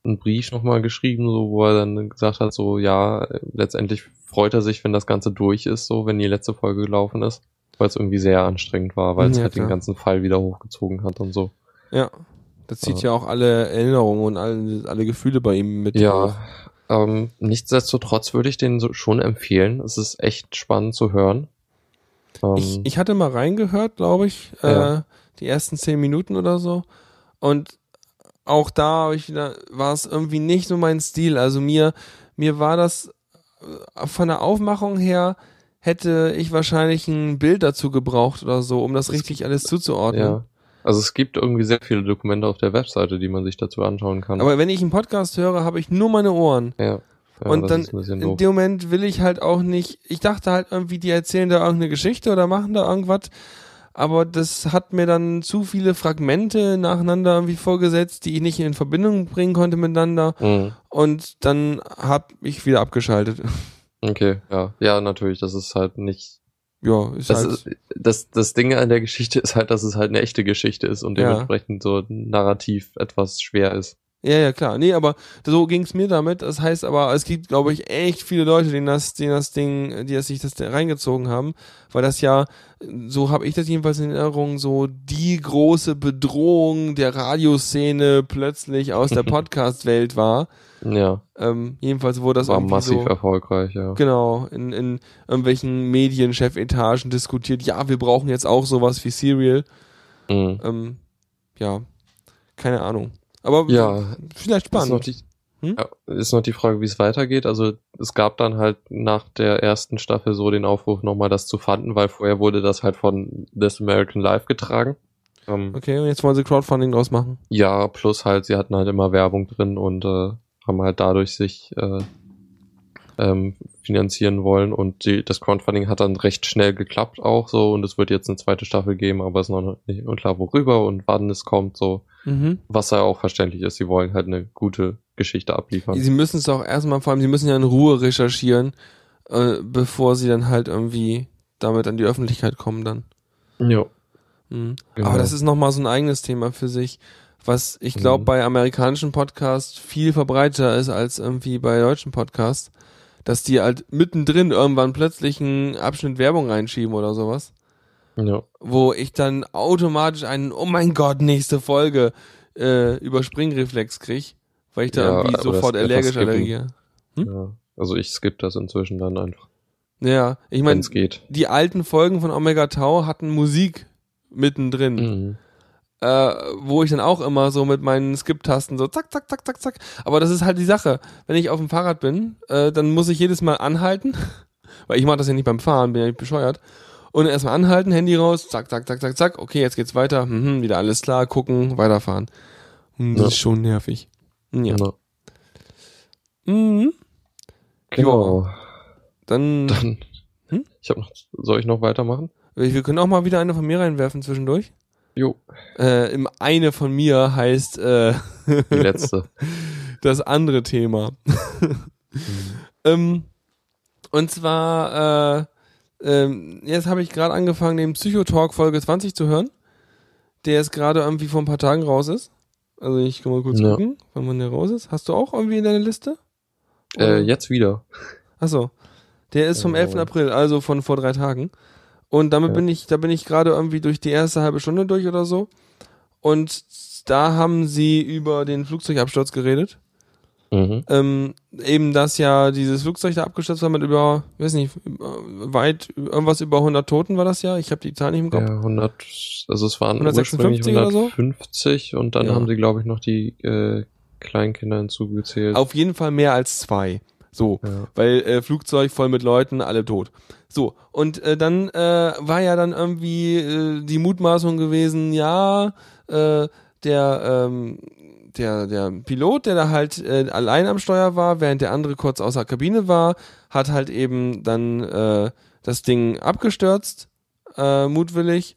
einen Brief nochmal geschrieben, so, wo er dann gesagt hat, so, ja, letztendlich freut er sich, wenn das Ganze durch ist, so, wenn die letzte Folge gelaufen ist, weil es irgendwie sehr anstrengend war, weil es Ja, halt klar. den ganzen Fall wieder hochgezogen hat und so. ja. Das zieht Ja. ja auch alle Erinnerungen und alle, alle Gefühle bei ihm mit. Ja, ähm, nichtsdestotrotz würde ich den so schon empfehlen. Es ist echt spannend zu hören. Ähm, Ich, ich hatte mal reingehört, glaube ich, Ja. äh, die ersten zehn Minuten oder so. Und auch da wieder, war es irgendwie nicht so mein Stil. Also mir, mir war das äh, von der Aufmachung her, hätte ich wahrscheinlich ein Bild dazu gebraucht oder so, um das richtig alles zuzuordnen. ja. Also es gibt irgendwie sehr viele Dokumente auf der Webseite, die man sich dazu anschauen kann. Aber wenn ich einen Podcast höre, habe ich nur meine Ohren. ja. ja und dann in dem Moment will ich halt auch nicht, ich dachte halt irgendwie, die erzählen da irgendeine Geschichte oder machen da irgendwas, aber das hat mir dann zu viele Fragmente nacheinander irgendwie vorgesetzt, die ich nicht in Verbindung bringen konnte miteinander Mhm. und dann hab ich wieder abgeschaltet. Okay, ja. Ja, natürlich, das ist halt nicht. ja, ist Das, halt, ist, das, das Ding an der Geschichte ist halt, dass es halt eine echte Geschichte ist und Ja. dementsprechend so narrativ etwas schwer ist. ja, ja, klar. Nee, aber so ging's mir damit. Das heißt aber, es gibt, glaube ich, echt viele Leute, denen das, denen das Ding, die das sich das reingezogen haben, weil das ja, so habe ich das jedenfalls in Erinnerung, so die große Bedrohung der Radioszene plötzlich aus der Podcast-Welt war. Ja, Ähm, jedenfalls wurde das war irgendwie massiv so, erfolgreich, ja. genau, in, in irgendwelchen Medienchefetagen diskutiert, ja, wir brauchen jetzt auch sowas wie Serial. Mhm. Ähm, ja, keine Ahnung. Aber Ja, vielleicht Ist noch, spannend. die, Hm? ja, ist noch die Frage, wie es weitergeht. Also es gab dann halt nach der ersten Staffel so den Aufruf, nochmal das zu fanden, weil vorher wurde das halt von This American Life getragen. Ähm, Okay, und jetzt wollen sie Crowdfunding draus machen. Ja, plus halt, sie hatten halt immer Werbung drin und äh, haben halt dadurch sich äh, ähm, finanzieren wollen und die, das Crowdfunding hat dann recht schnell geklappt auch so und es wird jetzt eine zweite Staffel geben, aber es ist noch nicht unklar worüber und wann es kommt so, Mhm. was ja auch verständlich ist, sie wollen halt eine gute Geschichte abliefern. Sie müssen es auch erstmal, vor allem, sie müssen ja in Ruhe recherchieren, äh, bevor sie dann halt irgendwie damit an die Öffentlichkeit kommen dann. Ja. Mhm. Genau. Aber das ist nochmal so ein eigenes Thema für sich, was ich glaube Mhm. bei amerikanischen Podcasts viel verbreiteter ist als irgendwie bei deutschen Podcasts, dass die halt mittendrin irgendwann plötzlich einen Abschnitt Werbung reinschieben oder sowas. Ja. wo ich dann automatisch einen, oh mein Gott, nächste Folge äh, Überspringreflex krieg, weil ich da Ja, irgendwie sofort allergisch allergiere. Hm? ja. Also ich skippe das inzwischen dann einfach, Ja, ich meine, die alten Folgen von Omega Tau hatten Musik mittendrin. Mhm. Äh, wo ich dann auch immer so mit meinen Skip-Tasten so zack, zack, zack, zack, zack. Aber das ist halt die Sache. Wenn ich auf dem Fahrrad bin, äh, dann muss ich jedes Mal anhalten, weil ich mache das ja nicht beim Fahren, bin ja nicht bescheuert. Und erstmal anhalten, Handy raus, zack, zack, zack, zack, zack. Okay, jetzt geht's weiter. Mhm, wieder alles klar, gucken, weiterfahren. Hm, das Ja. ist schon nervig. Ja. Ja. Mhm. Genau. Dann, Dann, Hm? ich habe noch, soll ich noch weitermachen? wir können auch mal wieder eine von mir reinwerfen zwischendurch. Jo, Äh, im eine von mir heißt äh, die letzte. das andere Thema. Ähm, und zwar, äh, ähm, jetzt habe ich gerade angefangen, den Psychotalk Folge 20 zu hören, der jetzt gerade irgendwie vor ein paar Tagen raus ist. Also ich kann mal kurz Ja. gucken, wann man der raus ist. Hast du auch irgendwie in deiner Liste? äh, jetzt wieder. Achso. Der ist vom Genau. 11. April, also von vor drei Tagen. Und damit Ja. bin ich, da bin ich gerade irgendwie durch die erste halbe Stunde durch oder so. Und da haben sie über den Flugzeugabsturz geredet. Mhm. ähm, eben, dass ja dieses Flugzeug da abgestürzt war mit über, weiß nicht, weit, irgendwas über 100 Toten war das ja. Ich habe die Zahl nicht im Kopf. Ja, 100, also es waren 156 ursprünglich oder so? 150 und dann Ja. haben sie, glaube ich, noch die äh, Kleinkinder hinzugezählt. Auf jeden Fall mehr als zwei. So, ja. weil äh, Flugzeug voll mit Leuten, alle tot. So, und äh, dann äh, war ja dann irgendwie äh, die Mutmaßung gewesen, ja, äh, der, ähm, der, der Pilot, der da halt äh, allein am Steuer war, während der andere kurz außer Kabine war, hat halt eben dann äh, das Ding abgestürzt, äh, mutwillig.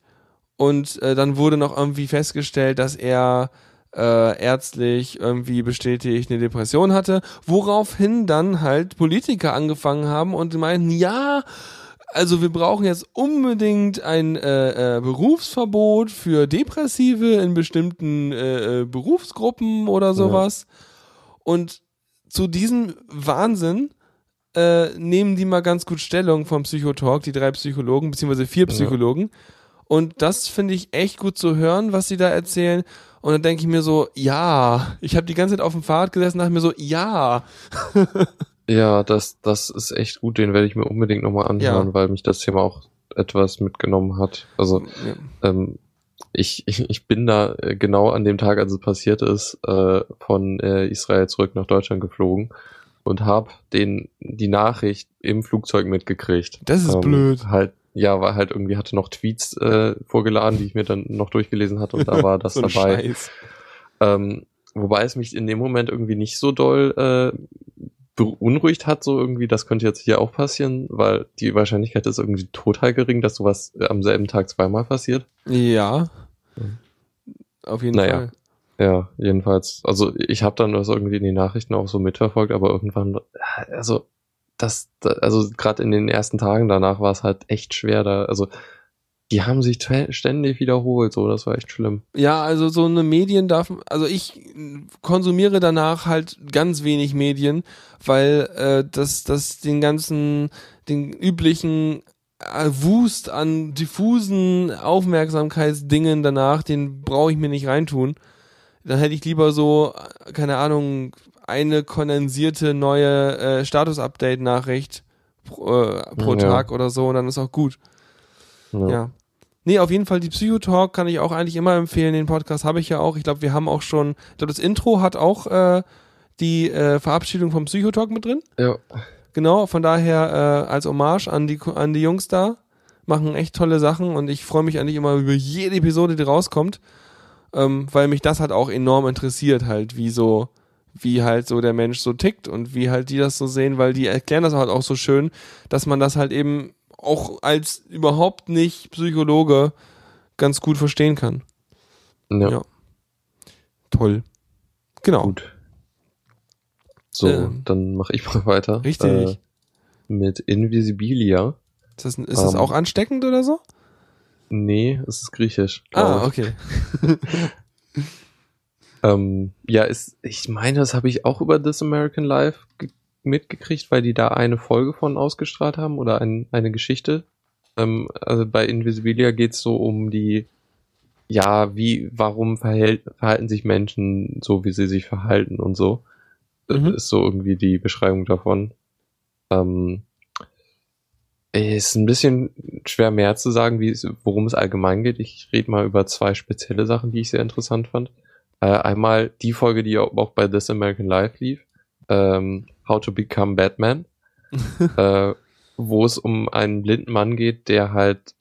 Und äh, dann wurde noch irgendwie festgestellt, dass er äh, ärztlich irgendwie bestätigt eine Depression hatte, woraufhin dann halt Politiker angefangen haben und meinten, ja, also wir brauchen jetzt unbedingt ein äh, äh, Berufsverbot für Depressive in bestimmten äh, äh, Berufsgruppen oder sowas. Und zu diesem Wahnsinn äh, nehmen die mal ganz gut Stellung vom Psychotalk, die drei Psychologen, beziehungsweise vier Ja. Psychologen. Und das finde ich echt gut zu hören, was sie da erzählen. Und dann denke ich mir so, ja, ich habe die ganze Zeit auf dem Fahrrad gesessen und dachte mir so, ja, ja, das, das ist echt gut, den werde ich mir unbedingt nochmal anhören, Ja. weil mich das Thema auch etwas mitgenommen hat. Also ja. ähm, ich, ich, ich bin da äh, genau an dem Tag, als es passiert ist, äh, von äh, Israel zurück nach Deutschland geflogen und habe den die Nachricht im Flugzeug mitgekriegt. Das ist blöd. Halt, ja, war halt irgendwie hatte noch Tweets äh, vorgeladen, die ich mir dann noch durchgelesen hatte und da war das so dabei. Ähm, wobei es mich in dem Moment irgendwie nicht so doll äh, beunruhigt hat, so irgendwie, das könnte jetzt hier auch passieren, weil die Wahrscheinlichkeit ist irgendwie total gering, dass sowas äh, am selben Tag zweimal passiert. Ja. Auf jeden Naja. Fall. Ja, jedenfalls. Also ich habe dann das irgendwie in den Nachrichten auch so mitverfolgt, aber irgendwann, also das, da- also gerade in den ersten Tagen danach war es halt echt schwer da. Also die haben sich ständig wiederholt, so das war echt schlimm. Ja, also so eine Medien darf, also ich konsumiere danach halt ganz wenig Medien, weil äh, das, das den ganzen, den üblichen äh, Wust an diffusen Aufmerksamkeitsdingen danach, den brauche ich mir nicht reintun. Dann hätte ich lieber so, äh, keine Ahnung, eine kondensierte neue äh, Status-Update-Nachricht pro, äh, pro Ja. Tag oder so und dann ist auch gut. Ja. Nee, auf jeden Fall die Psychotalk kann ich auch eigentlich immer empfehlen. Den Podcast habe ich ja auch. Ich glaube, wir haben auch schon, ich glaube, das Intro hat auch äh, die äh, Verabschiedung vom Psychotalk mit drin. ja. Genau, von daher äh, als Hommage an die, an die Jungs da. Machen echt tolle Sachen und ich freue mich eigentlich immer über jede Episode, die rauskommt. Ähm, weil mich das halt auch enorm interessiert, halt, wie so, wie halt so der Mensch so tickt und wie halt die das so sehen, weil die erklären das halt auch so schön, dass man das halt eben auch als überhaupt nicht Psychologe ganz gut verstehen kann. Ja, Ja. Toll. Genau. gut. So, Ähm. dann mache ich mal weiter. Richtig. Äh, mit Invisibilia. Ist das, ist das Ähm. auch ansteckend oder so? Nee, es ist griechisch. Ah, okay. Ähm, ja, ist, ich meine, das habe ich auch über This American Life mitgekriegt, weil die da eine Folge von ausgestrahlt haben oder ein, eine Geschichte Ähm, also bei Invisibilia geht's so um die, ja, wie, warum verhält, verhalten sich Menschen so, wie sie sich verhalten und so. Das Mhm. ist so irgendwie die Beschreibung davon. Ähm, ist ein bisschen schwer mehr zu sagen, wie es, worum es allgemein geht. Ich rede mal über zwei spezielle Sachen, die ich sehr interessant fand. Äh, einmal die Folge, die auch auch bei This American Life lief, ähm, How to Become Batman, äh, wo es um einen blinden Mann geht, der halt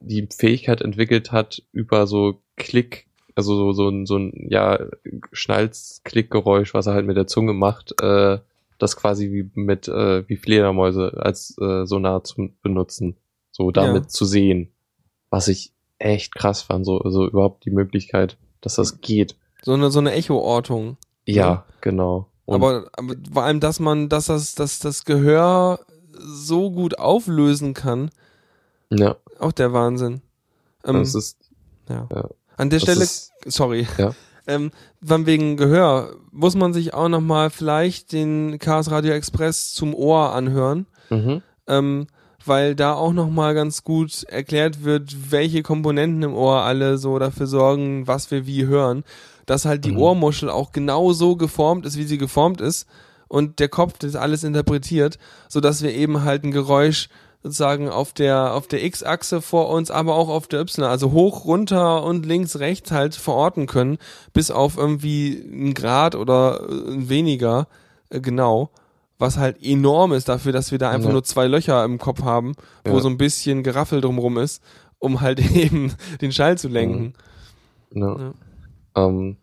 die Fähigkeit entwickelt hat, über so Klick, also so, so ein, so ein, ja, Schnalz-Klickgeräusch, was er halt mit der Zunge macht, äh, das quasi wie mit, äh, wie Fledermäuse als äh, Sonar zu benutzen, so damit Ja. zu sehen, was ich echt krass fand, so, also überhaupt die Möglichkeit, dass das geht. So eine, so eine Echoortung. Ja, Ja. genau. Und aber, aber vor allem, dass man, dass das, dass das Gehör so gut auflösen kann, ja, auch der Wahnsinn. Ähm, das ist, ja. ja. An der das Stelle, ist, sorry, Ja. ähm, von wegen Gehör, muss man sich auch nochmal vielleicht den Chaos Radio Express zum Ohr anhören, mhm, ähm, weil da auch nochmal ganz gut erklärt wird, welche Komponenten im Ohr alle so dafür sorgen, was wir wie hören. Dass halt die Mhm. Ohrmuschel auch genau so geformt ist, wie sie geformt ist und der Kopf das alles interpretiert, so dass wir eben halt ein Geräusch sozusagen auf der auf der X-Achse vor uns, aber auch auf der Y, also hoch, runter und links, rechts halt verorten können, bis auf irgendwie einen Grad oder äh, weniger äh, genau, was halt enorm ist dafür, dass wir da einfach Ja. nur zwei Löcher im Kopf haben, wo Ja. so ein bisschen Geraffel drumrum ist, um halt eben den Schall zu lenken. ja. Ähm,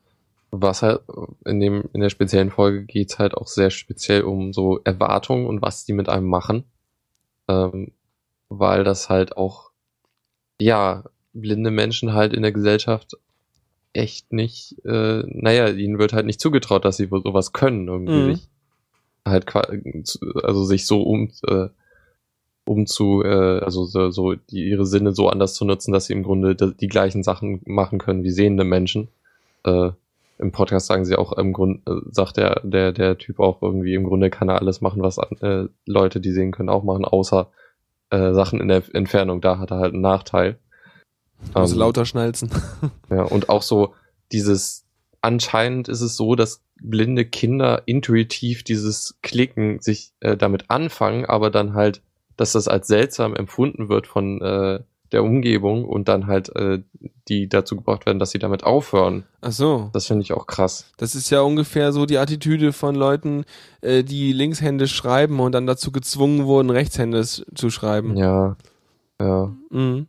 was halt in dem in der speziellen Folge geht's halt auch sehr speziell um so Erwartungen und was die mit einem machen, ähm, weil das halt auch ja blinde Menschen halt in der Gesellschaft echt nicht, äh, naja, ihnen wird halt nicht zugetraut, dass sie sowas können irgendwie Mhm. sich halt also sich so um äh, um zu äh, also so, so die, ihre Sinne so anders zu nutzen, dass sie im Grunde die, die gleichen Sachen machen können wie sehende Menschen. Äh, Im Podcast sagen sie auch im Grunde äh, sagt der der der Typ auch irgendwie im Grunde kann er alles machen, was äh, Leute, die sehen können, auch machen, außer äh, Sachen in der Entfernung. Da hat er halt einen Nachteil. Also Ähm, lauter schnalzen. ja, und auch so dieses, anscheinend ist es so, dass blinde Kinder intuitiv dieses Klicken sich äh, damit anfangen, aber dann halt, dass das als seltsam empfunden wird von äh, der Umgebung und dann halt äh, die dazu gebracht werden, dass sie damit aufhören. Ach so. Das finde ich auch krass. Das ist ja ungefähr so die Attitüde von Leuten, äh, die linkshändisch schreiben und dann dazu gezwungen wurden, rechtshändisch zu schreiben. Ja, ja. Mhm.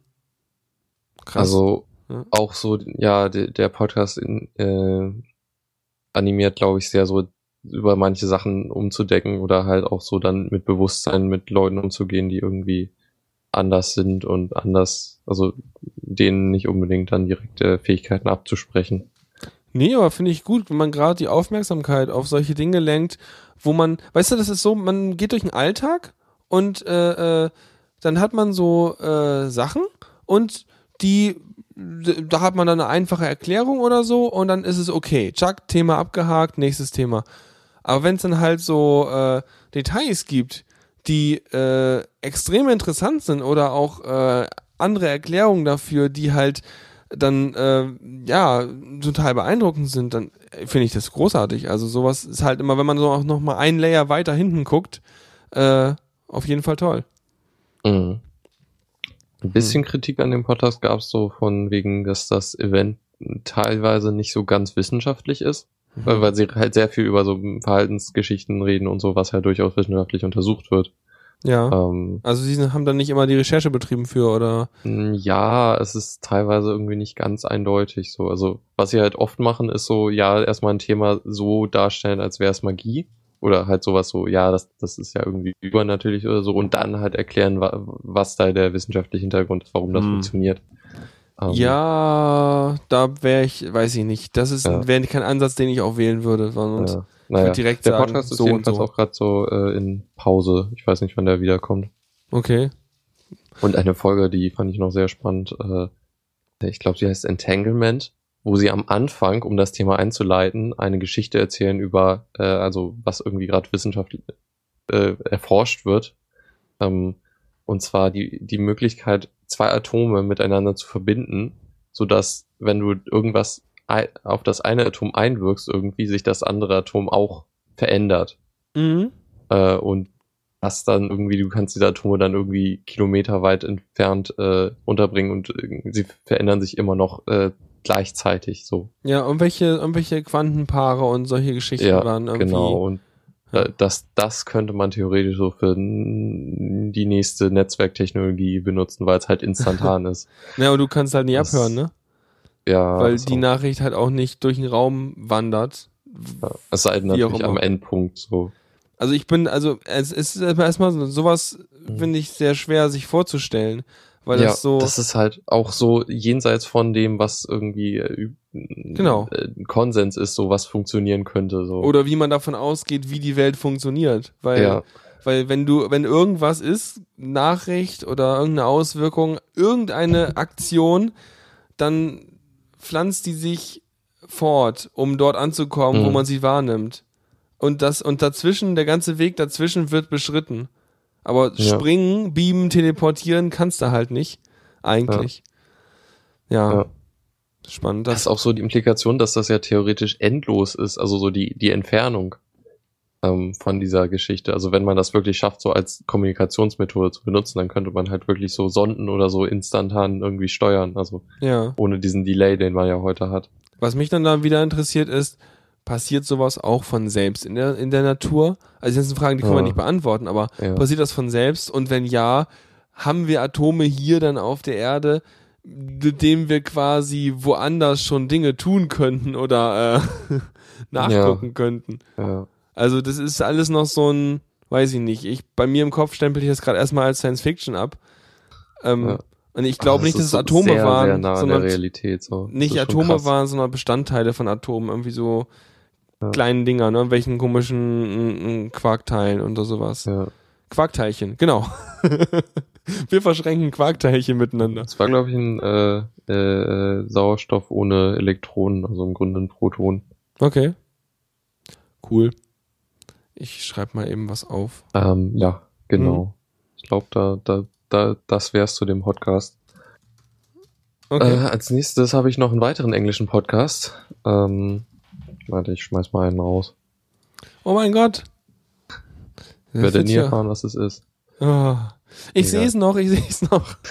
Krass. Also Ja. auch so, ja, der, der Podcast in, äh, animiert, glaube ich, sehr so über manche Sachen umzudecken oder halt auch so dann mit Bewusstsein mit Leuten umzugehen, die irgendwie anders sind und anders, also denen nicht unbedingt dann direkte Fähigkeiten abzusprechen. Nee, aber finde ich gut, wenn man gerade die Aufmerksamkeit auf solche Dinge lenkt, wo man, weißt du, das ist so, man geht durch den Alltag und äh, äh, dann hat man so äh, Sachen und die, da hat man dann eine einfache Erklärung oder so und dann ist es okay. Chuck, Thema abgehakt, nächstes Thema. Aber wenn es dann halt so äh, Details gibt, die äh, extrem interessant sind oder auch äh, andere Erklärungen dafür, die halt dann äh, ja total beeindruckend sind, dann finde ich das großartig. Also sowas ist halt immer, wenn man so auch noch mal einen Layer weiter hinten guckt, äh, auf jeden Fall toll. Mhm. Ein bisschen Kritik an dem Podcast gab es so von wegen, dass das Event teilweise nicht so ganz wissenschaftlich ist. Weil, weil sie halt sehr viel über so Verhaltensgeschichten reden und so, was ja durchaus wissenschaftlich untersucht wird. Ja. Ähm, Also sie haben dann nicht immer die Recherche betrieben für oder ja, es ist teilweise irgendwie nicht ganz eindeutig so. Also, was sie halt oft machen, ist so, ja, erstmal ein Thema so darstellen, als wäre es Magie. Oder halt sowas so, ja, das, das ist ja irgendwie übernatürlich oder so. Und dann halt erklären, wa was da der wissenschaftliche Hintergrund ist, warum das Hm. funktioniert. Ähm, ja, da wäre ich, weiß ich nicht. Das ist Ja. wäre kein Ansatz, den ich auch wählen würde. Und ja. Naja, direkt der sagen, Podcast ist so jedenfalls so. auch gerade so äh, in Pause. Ich weiß nicht, wann der wiederkommt. Okay. Und eine Folge, die fand ich noch sehr spannend. Äh, ich glaube, sie heißt Entanglement, wo sie am Anfang, um das Thema einzuleiten, eine Geschichte erzählen über, äh, also was irgendwie gerade wissenschaftlich äh, erforscht wird. Ähm, Und zwar die, die Möglichkeit, zwei Atome miteinander zu verbinden, sodass, wenn du irgendwas auf das eine Atom einwirkst, irgendwie sich das andere Atom auch verändert. Mhm. Äh, und das dann irgendwie, du kannst diese Atome dann irgendwie kilometerweit entfernt äh, unterbringen und äh, sie verändern sich immer noch äh, gleichzeitig so. Ja, irgendwelche, irgendwelche Quantenpaare und solche Geschichten Ja, waren irgendwie. genau. Und Äh, das, das könnte man theoretisch so für die nächste Netzwerktechnologie benutzen, weil es halt instantan ist. Ja, und du kannst halt nicht Das- abhören, ne? Ja, Weil die Nachricht halt auch nicht durch den Raum wandert. Ja, es sei denn natürlich am. Endpunkt so. Also ich bin, also es ist erstmal so, sowas finde ich sehr schwer sich vorzustellen, weil ja, das so, das ist halt auch so jenseits von dem, was irgendwie äh, Genau. äh, Konsens ist, so was funktionieren könnte. So. oder wie man davon ausgeht, wie die Welt funktioniert, weil ja, Weil wenn du, wenn irgendwas ist, Nachricht oder irgendeine Auswirkung, irgendeine Aktion, dann pflanzt die sich fort, um dort anzukommen, wo Mhm. man sie wahrnimmt. Und das, und dazwischen, der ganze Weg dazwischen wird beschritten. Aber Ja. springen, beamen, teleportieren kannst du halt nicht. Eigentlich. Ja. Ja. Spannend. das ist auch so die Implikation, dass das ja theoretisch endlos ist, also so die, die Entfernung ähm, von dieser Geschichte. Also wenn man das wirklich schafft, so als Kommunikationsmethode zu benutzen, dann könnte man halt wirklich so Sonden oder so instantan irgendwie steuern, also ja. ohne diesen Delay, den man ja heute hat. Was mich dann da wieder interessiert ist, passiert sowas auch von selbst in der, in der Natur? Also das sind Fragen, die kann man Ja. nicht beantworten, aber Ja. passiert das von selbst? Und wenn ja, haben wir Atome hier dann auf der Erde, mit denen wir quasi woanders schon Dinge tun könnten oder äh, nachgucken könnten? Ja. Also das ist alles noch so ein, weiß ich nicht, ich bei mir im Kopf stempel ich das gerade erstmal als Science Fiction ab. Ähm. Und ich glaube Aber nicht, dass es so Atome sehr, waren, sehr nah sondern der Realität. So. Nicht Atome waren, sondern Bestandteile von Atomen, irgendwie so Ja. kleinen Dinger, ne? Welchen komischen Quarkteilen oder sowas. Ja. Quarkteilchen, genau. Wir verschränken Quarkteilchen miteinander. Das war, glaube ich, ein äh, äh, Sauerstoff ohne Elektronen, also im Grunde ein Proton. Okay. Cool. Ich schreibe mal eben was auf. Ähm, ja, genau. Mhm. Ich glaube, da, da, da, das wär's zu dem Podcast. Okay. Äh, als nächstes habe ich noch einen weiteren englischen Podcast. Ähm, warte, ich schmeiß mal einen raus. oh mein Gott. Ich werde nie ja- erfahren, was es ist. Oh. Ich sehe es noch, ich sehe es noch.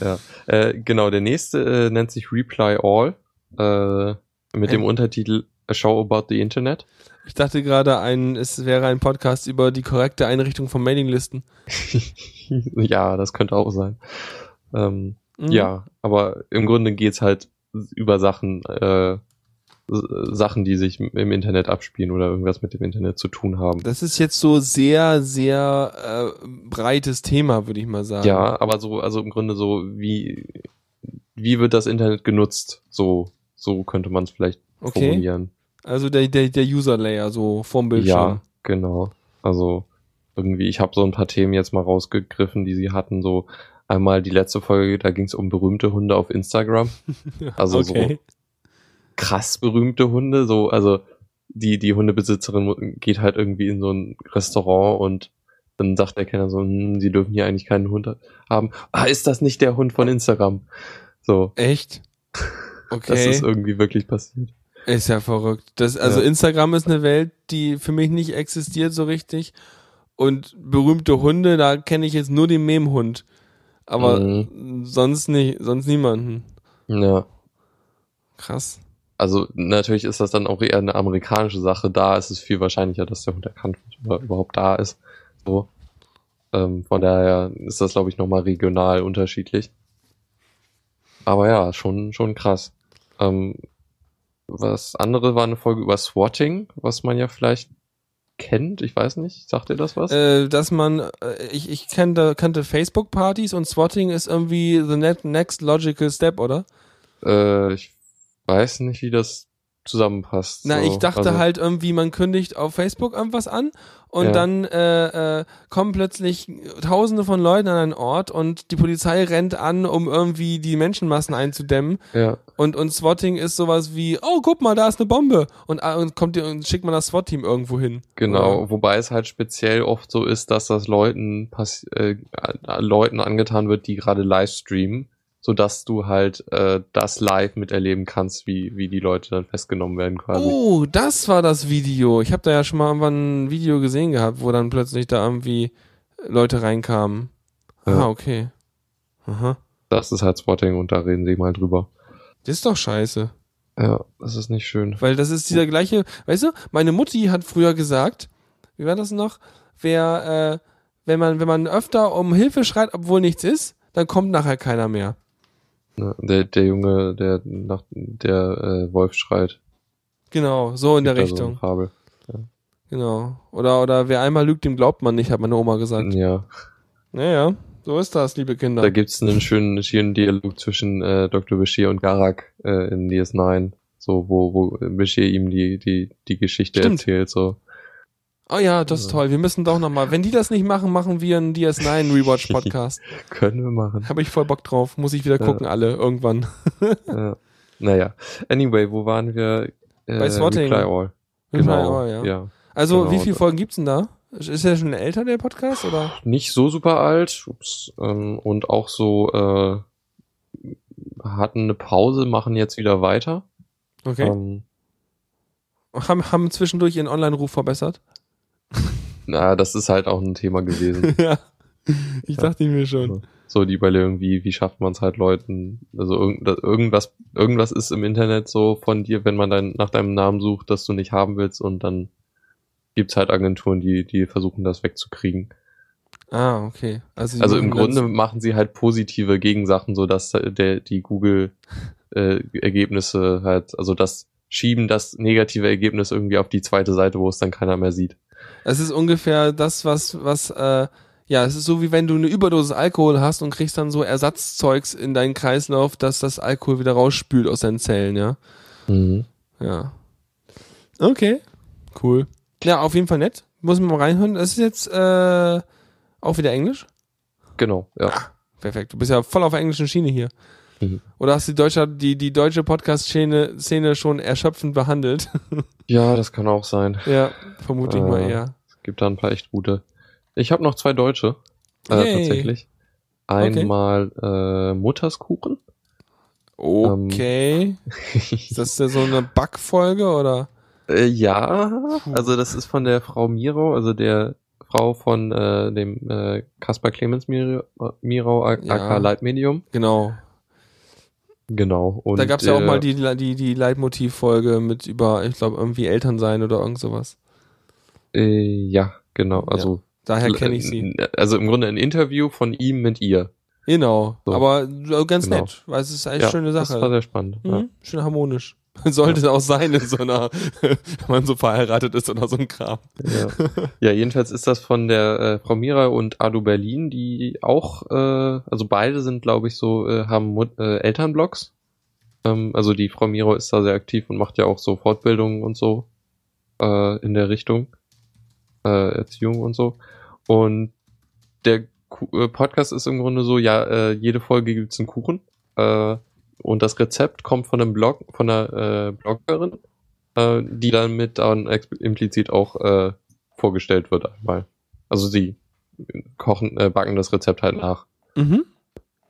Ja. Äh, genau, der nächste äh, nennt sich Reply All. Äh, mit dem Ein- Untertitel A Show About the Internet. Ich dachte gerade, ein, es wäre ein Podcast über die korrekte Einrichtung von Mailinglisten. ja, das könnte auch sein. Ähm, Mhm. Ja, aber im Grunde geht's halt über Sachen, äh, Sachen, die sich im Internet abspielen oder irgendwas mit dem Internet zu tun haben. Das ist jetzt so sehr, sehr äh, breites Thema, würde ich mal sagen. Ja, aber so, also im Grunde so, wie, wie wird das Internet genutzt? So, so könnte man es vielleicht Okay. formulieren. Also der, der, der User-Layer, so vom Bildschirm. Ja, genau. Also irgendwie, ich habe so ein paar Themen jetzt mal rausgegriffen, die sie hatten. So einmal die letzte Folge, da ging es um berühmte Hunde auf Instagram. Also so okay. Krass berühmte Hunde. So, also die, die Hundebesitzerin geht halt irgendwie in so ein Restaurant und dann sagt der Kenner so, hm, sie dürfen hier eigentlich keinen Hund haben. Ah, ist das nicht der Hund von Instagram? So, Echt? Okay. das ist irgendwie wirklich passiert. Ist ja verrückt. Das, also Ja. Instagram ist eine Welt, die für mich nicht existiert so richtig. Und berühmte Hunde, da kenne ich jetzt nur den Memhund. Aber Mhm. sonst nicht, sonst niemanden. Ja. Krass. Also natürlich ist das dann auch eher eine amerikanische Sache. Da ist es viel wahrscheinlicher, dass der Hund erkannt wird oder überhaupt da ist. So. Ähm, von daher ist das, glaube ich, nochmal regional unterschiedlich. Aber ja, schon, schon krass. Ähm, was andere war eine Folge über Swatting, was man ja vielleicht kennt. Ich weiß nicht. Sagt ihr das was? Äh, dass man, äh, ich, ich kannte, kannte Facebook-Partys und Swatting ist irgendwie the next logical step, oder? Äh, ich weiß nicht, wie das zusammenpasst. Na, so. ich dachte also, halt irgendwie, man kündigt auf Facebook irgendwas an und Ja. dann äh, äh, kommen plötzlich tausende von Leuten an einen Ort und die Polizei rennt an, um irgendwie die Menschenmassen einzudämmen Ja, und, und Swatting ist sowas wie, oh, guck mal, da ist eine Bombe und, ah, und kommt und schickt man das SWAT-Team irgendwo hin. genau. Oder? Wobei es halt speziell oft so ist, dass das Leuten, äh, Leuten angetan wird, die gerade live streamen, sodass du halt äh, das live miterleben kannst, wie, wie die Leute dann festgenommen werden quasi. Oh, das war das Video. Ich habe da ja schon mal irgendwann ein Video gesehen gehabt, wo dann plötzlich da irgendwie Leute reinkamen. Ja. Ah, okay. Aha. Das ist halt Spotting und da reden sie mal drüber. Das ist doch scheiße. Ja, das ist nicht schön. Weil das ist dieser gleiche, weißt du, meine Mutti hat früher gesagt, wie war das noch? Wer, äh, wenn man, wenn man öfter um Hilfe schreit, obwohl nichts ist, dann kommt nachher keiner mehr. Ne? Der, der Junge, der nach der äh, Wolf schreit. Genau, so in der So Richtung. eine Fabel. Genau. Oder, oder wer einmal lügt, dem glaubt man nicht, hat meine Oma gesagt. Ja. Naja, so ist das, liebe Kinder. Da gibt's einen schönen, schönen Dialog zwischen äh, Dr. Bashir und Garak äh, in DS9. So, wo, wo Bashir ihm die, die, die Geschichte Stimmt. erzählt. So. Oh ja, das ist toll. Wir müssen doch nochmal. Wenn die das nicht machen, machen wir einen DS9 Rewatch Podcast. Können wir machen. Habe ich voll Bock drauf. Muss ich wieder Ja. gucken, alle, irgendwann. ja. Naja. Anyway, wo waren wir? Äh, Bei Swatting. Reply All. Reply Genau. All, ja. ja. Also, Genau. wie viele Folgen gibt's denn da? Ist der schon älter, der Podcast, oder? Nicht so super alt. Ups. Ähm, und auch so äh, hatten eine Pause, machen jetzt wieder weiter. Okay. Ähm, Haben, haben zwischendurch ihren Online-Ruf verbessert? na, das ist halt auch ein Thema gewesen. ja. Ich Ja. dachte mir schon. So die Überlegung, wie, wie schafft man es halt Leuten, also irgend, irgendwas, irgendwas ist im Internet so von dir, wenn man dann nach deinem Namen sucht, das du nicht haben willst und dann gibt's halt Agenturen, die, die versuchen das wegzukriegen. Ah, okay. Also, Also im Grunde machen sie halt positive Gegensachen, so dass der, die Google äh, Ergebnisse halt, also das schieben das negative Ergebnis irgendwie auf die zweite Seite, wo es dann keiner mehr sieht. Es ist ungefähr das, was, was, äh, ja, es ist so wie wenn du eine Überdosis Alkohol hast und kriegst dann so Ersatzzeugs in deinen Kreislauf, dass das Alkohol wieder rausspült aus deinen Zellen, ja. Ja. Okay. Cool. Ja, auf jeden Fall nett. Muss man mal reinhören. Das ist jetzt äh, auch wieder Englisch. Genau, ja. Perfekt. Du bist ja voll auf der englischen Schiene hier. Mhm. Oder hast die deutsche, die, die deutsche Podcast-Szene Szene schon erschöpfend behandelt? Ja, das kann auch sein. ja, vermute ich mal Äh, eher. Es gibt da ein paar echt gute. Ich habe noch zwei Deutsche. Äh, Yay. tatsächlich. Einmal äh, Mutterskuchen. Okay. ist das ja so eine Backfolge oder? Äh, ja, also das ist von der Frau Miro, also der Frau von äh, dem äh, Kaspar Clemens Miro, Miro a- Ja. aka Leitmedium. Genau. Genau. Und, da gab's ja auch äh, mal die, die, die Leitmotivfolge mit über, ich glaube, irgendwie Eltern sein oder irgend sowas. Äh, ja, genau. Also Daher kenne ich sie. äh, Also im Grunde ein Interview von ihm mit ihr. Genau. So. Aber äh, ganz Genau. nett, weil es ist eine ja, schöne Das war Sache. sehr spannend. Ja. Mhm. Schön harmonisch. Sollte es auch sein in so einer, wenn man so verheiratet ist oder so ein Kram. Ja. ja, jedenfalls ist das von der äh, Frau Mira und Adu Berlin, die auch, äh, also beide sind, glaube ich, so, äh, haben Mut äh, Elternblogs. Ähm, also die Frau Miro ist da sehr aktiv und macht ja auch so Fortbildungen und so äh, in der Richtung. Äh, Erziehung und so. Und der äh, Podcast ist im Grunde so, ja, äh, jede Folge gibt's einen Kuchen. Äh, und das Rezept kommt von einem Blog, von einer äh, Bloggerin, äh, die dann mit dann implizit auch äh, vorgestellt wird einmal. Also sie kochen, äh, backen das Rezept halt nach. Mhm.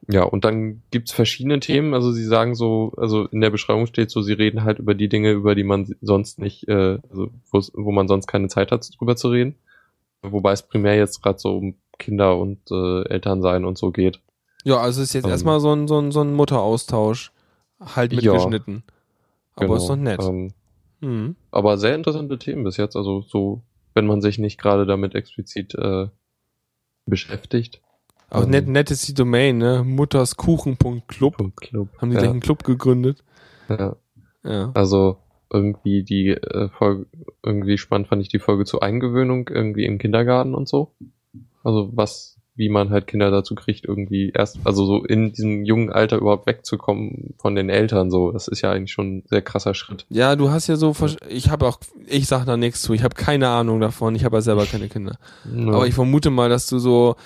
Ja, und dann gibt's verschiedene Themen. Also sie sagen so, also in der Beschreibung steht so, sie reden halt über die Dinge, über die man sonst nicht, äh, also wo man sonst keine Zeit hat, drüber zu reden. Wobei es primär jetzt gerade so um Kinder und äh, Elternsein und so geht. Ja, also es ist jetzt Ähm. erstmal so ein, so ein, so ein Mutteraustausch. Halt Ja. mitgeschnitten. Aber Genau. ist doch nett. Ähm, Mhm. aber sehr interessante Themen bis jetzt. Also so, wenn man sich nicht gerade damit explizit äh, beschäftigt. Auch Ähm. nett, nett ist die Domain, ne? Mutterskuchen.club. Club. Haben die ja, gleich einen Club gegründet. ja. Ja. Also irgendwie die äh, Folge, irgendwie spannend fand ich die Folge zur Eingewöhnung irgendwie im Kindergarten und so. Also was, wie man halt Kinder dazu kriegt, irgendwie erst, also so in diesem jungen Alter überhaupt wegzukommen von den Eltern, so. Das ist ja eigentlich schon ein sehr krasser Schritt. Ja, du hast ja so, ich habe auch, ich sag da nichts zu, ich habe keine Ahnung davon, ich habe ja selber keine Kinder. Ja. Aber ich vermute mal, dass du so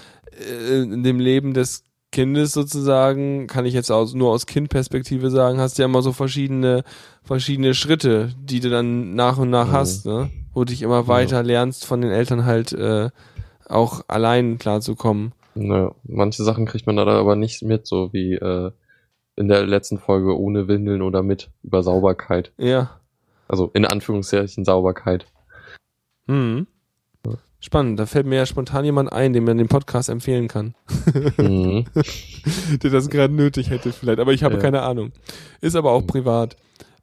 äh, in dem Leben des Kindes sozusagen, kann ich jetzt aus, nur aus Kindperspektive sagen, hast ja immer so verschiedene, verschiedene Schritte, die du dann nach und nach Mhm. hast, ne? Wo du dich immer weiter lernst, von den Eltern halt äh, auch allein klarzukommen. Naja, manche Sachen kriegt man da aber nicht mit, so wie äh, in der letzten Folge ohne Windeln oder mit über Sauberkeit. Ja. Also in Anführungszeichen Sauberkeit. Mhm. Spannend, da fällt mir ja spontan jemand ein, dem man den Podcast empfehlen kann. Mhm. der das gerade nötig hätte vielleicht, aber ich habe Ja. keine Ahnung. Ist aber auch privat.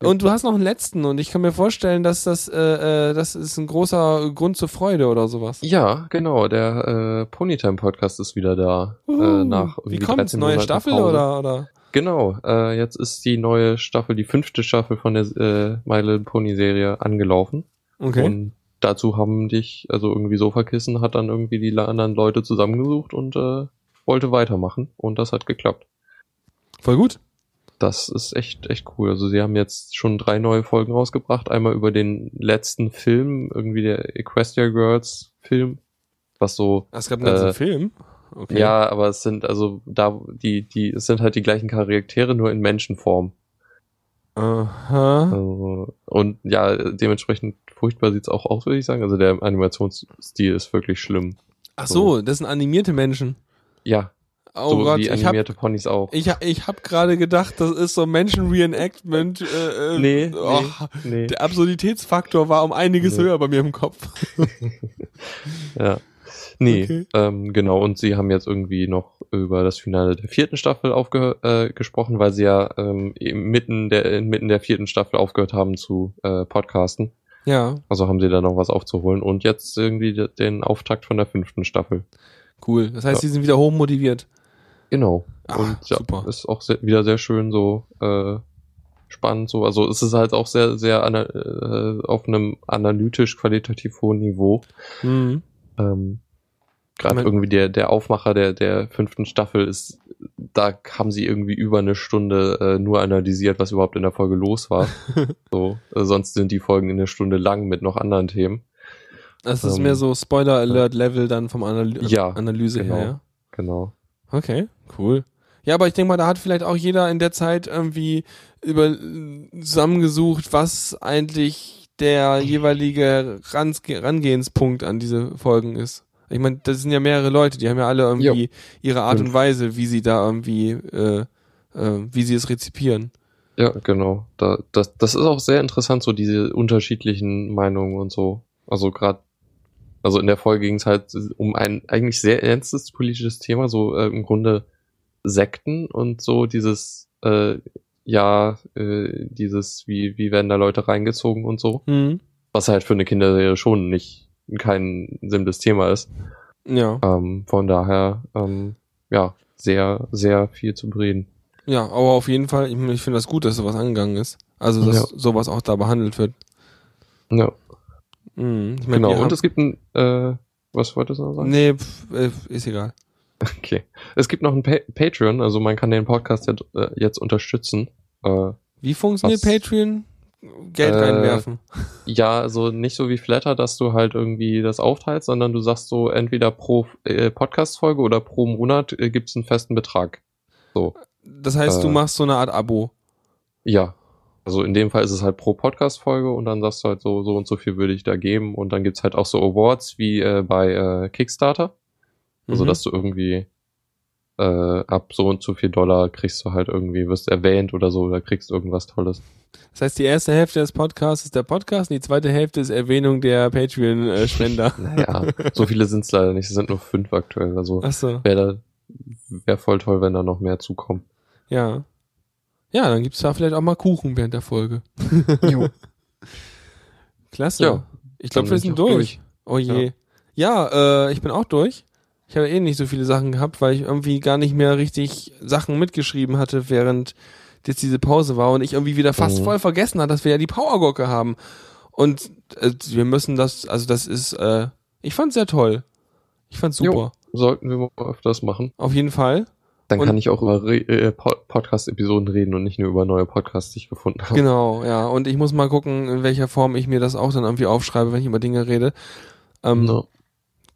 Und du hast noch einen letzten und ich kann mir vorstellen, dass das, äh, äh, das ist ein großer Grund zur Freude oder sowas. Ja, genau, der äh, Ponytime Podcast ist wieder da. äh, nach Wie kommt's? 13 Neue Monaten Staffel Pause. oder, oder? Genau, äh, jetzt ist die neue Staffel, die fünfte Staffel von der äh, My Little Pony Serie angelaufen. Okay. Und dazu haben dich, also irgendwie Sofakissen hat dann irgendwie die anderen Leute zusammengesucht und äh, wollte weitermachen. Und das hat geklappt. Voll gut. Das ist echt, echt cool. Also sie haben jetzt schon drei neue Folgen rausgebracht. Einmal über den letzten Film, irgendwie der Equestria Girls Film, was so, Es gab einen ganzen Äh, Film. Okay. ja, aber es sind also da, die, die, es sind halt die gleichen Charaktere, nur in Menschenform. Aha. Also, und ja, dementsprechend furchtbar sieht's auch aus, würde ich sagen. Also der Animationsstil ist wirklich schlimm. Ach so, das sind animierte Menschen. Ja, Oh so Gott, wie ich hab, animierte Ponys auch. ich, ich hab gerade gedacht, das ist so Menschen-Reenactment. Äh, äh, nee, oh, nee, nee. Der Absurditätsfaktor war um einiges Nee. höher bei mir im Kopf. Ja. Nee, Okay. ähm, genau. Und sie haben jetzt irgendwie noch über das Finale der vierten Staffel aufge äh, gesprochen, weil sie ja ähm, mitten der inmitten der vierten Staffel aufgehört haben zu äh, podcasten. Ja, Also haben sie da noch was aufzuholen und jetzt irgendwie de- den Auftakt von der fünften Staffel. cool. Das heißt, Ja. die sind wieder hoch motiviert. Genau. Ah, und ja, super. ist auch sehr, wieder sehr schön so äh, spannend so. Also es ist halt auch sehr sehr äh, auf einem analytisch qualitativ hohen Niveau. Mhm. Ähm, Gerade irgendwie der, der Aufmacher der, der fünften Staffel ist, da haben sie irgendwie über eine Stunde äh, nur analysiert, was überhaupt in der Folge los war. so, äh, sonst sind die Folgen in eine Stunde lang mit noch anderen Themen. Das ist Ähm, mehr so Spoiler-Alert-Level dann vom Analy Ja, Analyse genau. her. Ja? Genau. Okay, cool. Ja, aber ich denke mal, da hat vielleicht auch jeder in der Zeit irgendwie über zusammengesucht, was eigentlich der jeweilige Range Rangehenspunkt an diese Folgen ist. Ich meine, das sind ja mehrere Leute, die haben ja alle irgendwie ihre Art und Weise, wie sie da irgendwie, äh, äh, wie sie es rezipieren. Ja, genau. Da, das, das ist auch sehr interessant, so diese unterschiedlichen Meinungen und so. Also gerade, also in der Folge ging es halt um ein eigentlich sehr ernstes politisches Thema, so äh, im Grunde Sekten und so dieses, äh, ja, äh, dieses, wie, wie werden da Leute reingezogen und so. Mhm. Was halt für eine Kinderserie schon nicht kein simples Thema ist. Ja, Ähm, von daher, ähm, ja, sehr, sehr viel zu bereden. ja, aber auf jeden Fall, ich, ich finde das gut, dass sowas angegangen ist. Also, dass Ja. sowas auch da behandelt wird. Ja, Mhm. Ich mein, genau. Und es gibt ein, äh, was wolltest du noch sagen? Nee, pf, äh, ist egal. Okay. Es gibt noch ein pa Patreon, also man kann den Podcast jetzt, äh, jetzt unterstützen. Äh, Wie funktioniert Was? Patreon? Geld Äh, reinwerfen. ja, also nicht so wie Flatter, dass du halt irgendwie das aufteilst, sondern du sagst so, entweder pro äh, Podcast-Folge oder pro Monat äh, gibt's einen festen Betrag. So, Das heißt, du äh, machst so eine Art Abo. ja. Also in dem Fall ist es halt pro Podcast-Folge und dann sagst du halt so, so und so viel würde ich da geben und dann gibt's halt auch so Awards wie äh, bei äh, Kickstarter. Also Mhm. dass du irgendwie äh, ab so und so viel Dollar kriegst du halt irgendwie, wirst erwähnt oder so, oder kriegst irgendwas Tolles. Das heißt, die erste Hälfte des Podcasts ist der Podcast und die zweite Hälfte ist Erwähnung der Patreon-Spender. Naja, so viele sind's leider nicht. Es sind nur fünf aktuell. Also Achso, wäre wär voll toll, wenn da noch mehr zukommen. ja. Ja, dann gibt's da vielleicht auch mal Kuchen während der Folge. Jo. Klasse. Ja, ich glaube, wir sind auch durch. Oh je. Ja, äh, ich bin auch durch. Ich habe eh nicht so viele Sachen gehabt, weil ich irgendwie gar nicht mehr richtig Sachen mitgeschrieben hatte, während jetzt diese Pause war und ich irgendwie wieder fast Mhm. voll vergessen hat, dass wir ja die Powergurke haben. Und äh, wir müssen das, also das ist, äh, ich fand's sehr toll. Ich fand's Jo. super. sollten wir mal öfters machen. Auf jeden Fall. Dann Und- kann ich auch über äh, Po- Podcast-Episoden reden und nicht nur über neue Podcasts, die ich gefunden habe. Genau, ja. Und ich muss mal gucken, in welcher Form ich mir das auch dann irgendwie aufschreibe, wenn ich über Dinge rede. Ähm, No.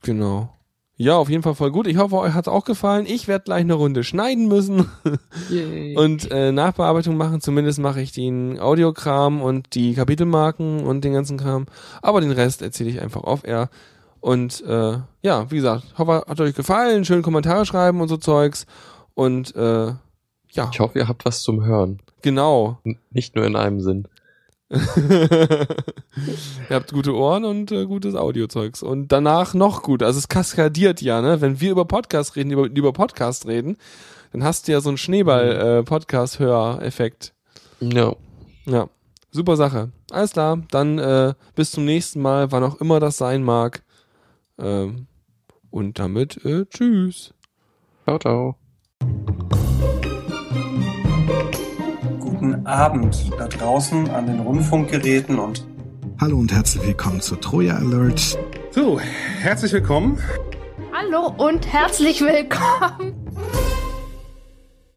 Genau. Ja, auf jeden Fall voll gut. Ich hoffe, euch hat's auch gefallen. Ich werde gleich eine Runde schneiden müssen Yay. und äh, Nachbearbeitung machen. Zumindest mache ich den Audiokram und die Kapitelmarken und den ganzen Kram. Aber den Rest erzähle ich einfach auf Air. Und äh, ja, wie gesagt, hoffe, hat euch gefallen. Schön Kommentare schreiben und so Zeugs. Und äh, ja, Ich hoffe, ihr habt was zum Hören. genau. N nicht nur in einem Sinn. Ihr habt gute Ohren und äh, gutes Audiozeugs. Und danach noch gut. Also es kaskadiert ja, ne? Wenn wir über Podcast reden, über, über Podcast reden, dann hast du ja so einen Schneeball-Podcast-Hör-Effekt. Ja. ja. Super Sache. Alles klar. Dann äh, bis zum nächsten Mal, wann auch immer das sein mag. Ähm, und damit äh, tschüss. Ciao, ciao. Guten Abend da draußen an den Rundfunkgeräten und Hallo und herzlich willkommen zu Troja Alert. So, herzlich willkommen. Hallo und herzlich willkommen